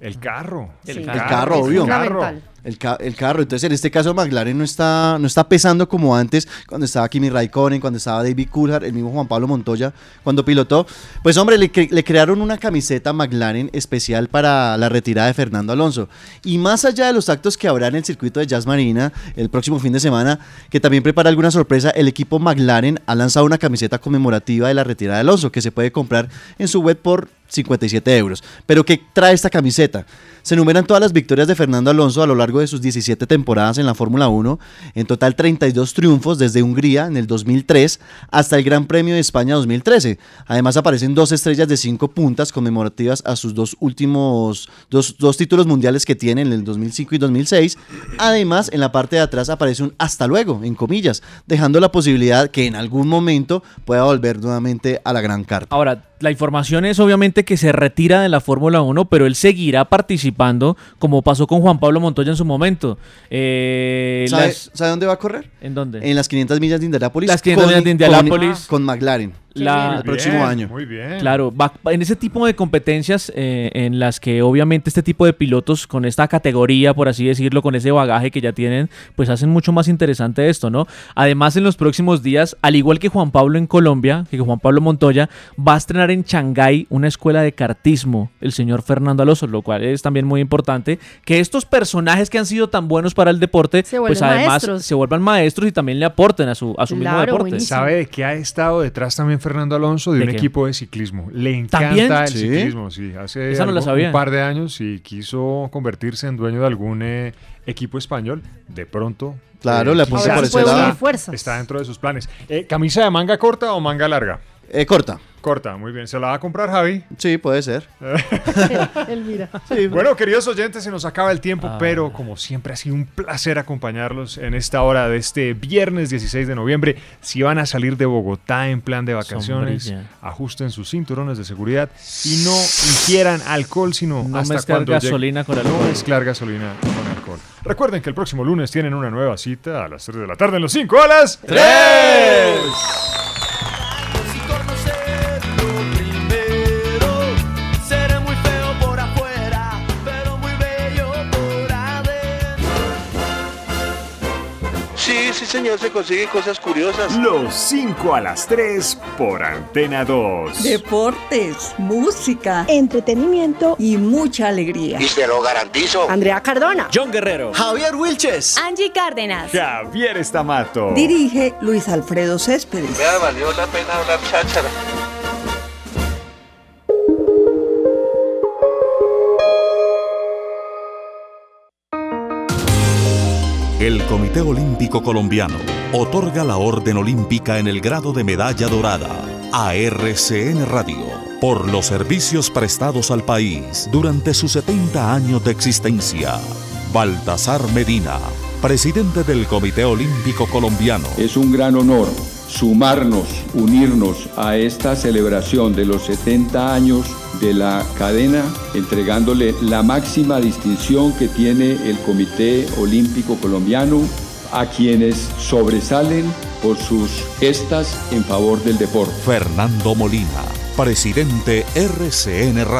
S10: El carro.
S11: El carro, obvio.
S10: El carro.
S11: El, ca- el carro. Entonces, en este caso, McLaren no está, no está pesando como antes, cuando estaba Kimi Raikkonen, cuando estaba David Coulthard, el mismo Juan Pablo Montoya, cuando pilotó. Pues, hombre, le, cre- le crearon una camiseta McLaren especial para la retirada de Fernando Alonso. Y más allá de los actos que habrá en el circuito de Jazz Marina el próximo fin de semana, que también prepara alguna sorpresa, el equipo McLaren ha lanzado una camiseta conmemorativa de la retirada de Alonso, que se puede comprar en su web por 57 euros. Pero ¿qué trae esta camiseta? Se enumeran todas las victorias de Fernando Alonso a lo largo de sus 17 temporadas en la Fórmula 1, en total 32 triunfos desde Hungría en el 2003 hasta el Gran Premio de España 2013. Además aparecen dos estrellas de cinco puntas conmemorativas a sus dos últimos, dos, dos títulos mundiales que tiene en el 2005 y 2006. Además, en la parte de atrás aparece un hasta luego, en comillas, dejando la posibilidad que en algún momento pueda volver nuevamente a la gran carta.
S7: Ahora, la información es obviamente que se retira de la Fórmula 1, pero él seguirá participando como pasó con Juan Pablo Montoya en su momento. Eh,
S11: ¿Sabe,
S7: las-
S11: sabe dónde va a correr?
S7: ¿En dónde?
S11: En las 500 millas de Indianápolis.
S7: Las 500 millas de Indianápolis.
S11: Con, con McLaren.
S7: La-
S11: el próximo año.
S10: Muy bien.
S7: Claro, va- en ese tipo de competencias eh, en las que obviamente este tipo de pilotos con esta categoría, por así decirlo, con ese bagaje que ya tienen, pues hacen mucho más interesante esto, ¿no? Además, en los próximos días, al igual que Juan Pablo en Colombia, que Juan Pablo Montoya, va a estrenar en Shanghái una escuela de kartismo, el señor Fernando Alonso, lo cual es también muy importante, que estos personajes que han sido tan buenos para el deporte,
S4: Se
S7: pues además
S4: maestros.
S7: se vuelvan maestros y también le aporten a su, a su mismo deporte.
S10: ¿Sabe de qué ha estado detrás también Fernando Alonso? De,
S7: ¿De
S10: un
S7: qué?
S10: equipo de ciclismo. Le encanta
S7: ¿También?
S10: el
S7: ¿Sí?
S10: ciclismo, sí. Hace
S7: Esa no la
S10: algo-
S7: sabía.
S10: un par de años y quiso convertirse en dueño de algún eh, equipo español. De pronto.
S11: Claro, le por ese
S10: está-
S11: lado.
S4: fuerzas.
S10: Está dentro de sus planes. Eh, ¿Camisa de manga corta o manga larga?
S11: Eh, corta.
S10: Corta, muy bien. ¿Se la va a comprar Javi?
S11: Sí, puede ser.
S4: Elvira. Sí.
S10: Bueno, queridos oyentes, se nos acaba el tiempo,
S7: ah.
S10: pero como siempre ha sido un placer acompañarlos en esta hora de este viernes 16 de noviembre. Si van a salir de Bogotá en plan de vacaciones, ajusten sus cinturones de seguridad y no ingieran alcohol, sino
S7: no
S10: hasta
S7: mezclar
S10: cuando
S7: gasolina con alcohol.
S10: No mezclar gasolina con alcohol. Recuerden que el próximo lunes tienen una nueva cita a las 3 de la tarde en los 5 a las 3.
S21: Señor, se consiguen cosas curiosas.
S18: Los 5 a las 3 por Antena 2.
S31: Deportes, música, entretenimiento y mucha alegría.
S21: Y se lo garantizo.
S4: Andrea Cardona.
S18: John Guerrero.
S11: Javier Wilches.
S31: Angie Cárdenas.
S18: Javier Estamato.
S31: Dirige Luis Alfredo Céspedes.
S21: Vea, valió la pena hablar cháchara.
S13: Comité Olímpico Colombiano otorga la Orden Olímpica en el grado de medalla dorada a RCN Radio por los servicios prestados al país durante sus 70 años de existencia. Baltasar Medina, presidente del Comité Olímpico Colombiano.
S32: Es un gran honor sumarnos, unirnos a esta celebración de los 70 años de la cadena, entregándole la máxima distinción que tiene el Comité Olímpico Colombiano a quienes sobresalen por sus gestas en favor del deporte.
S13: Fernando Molina, presidente RCN Radio.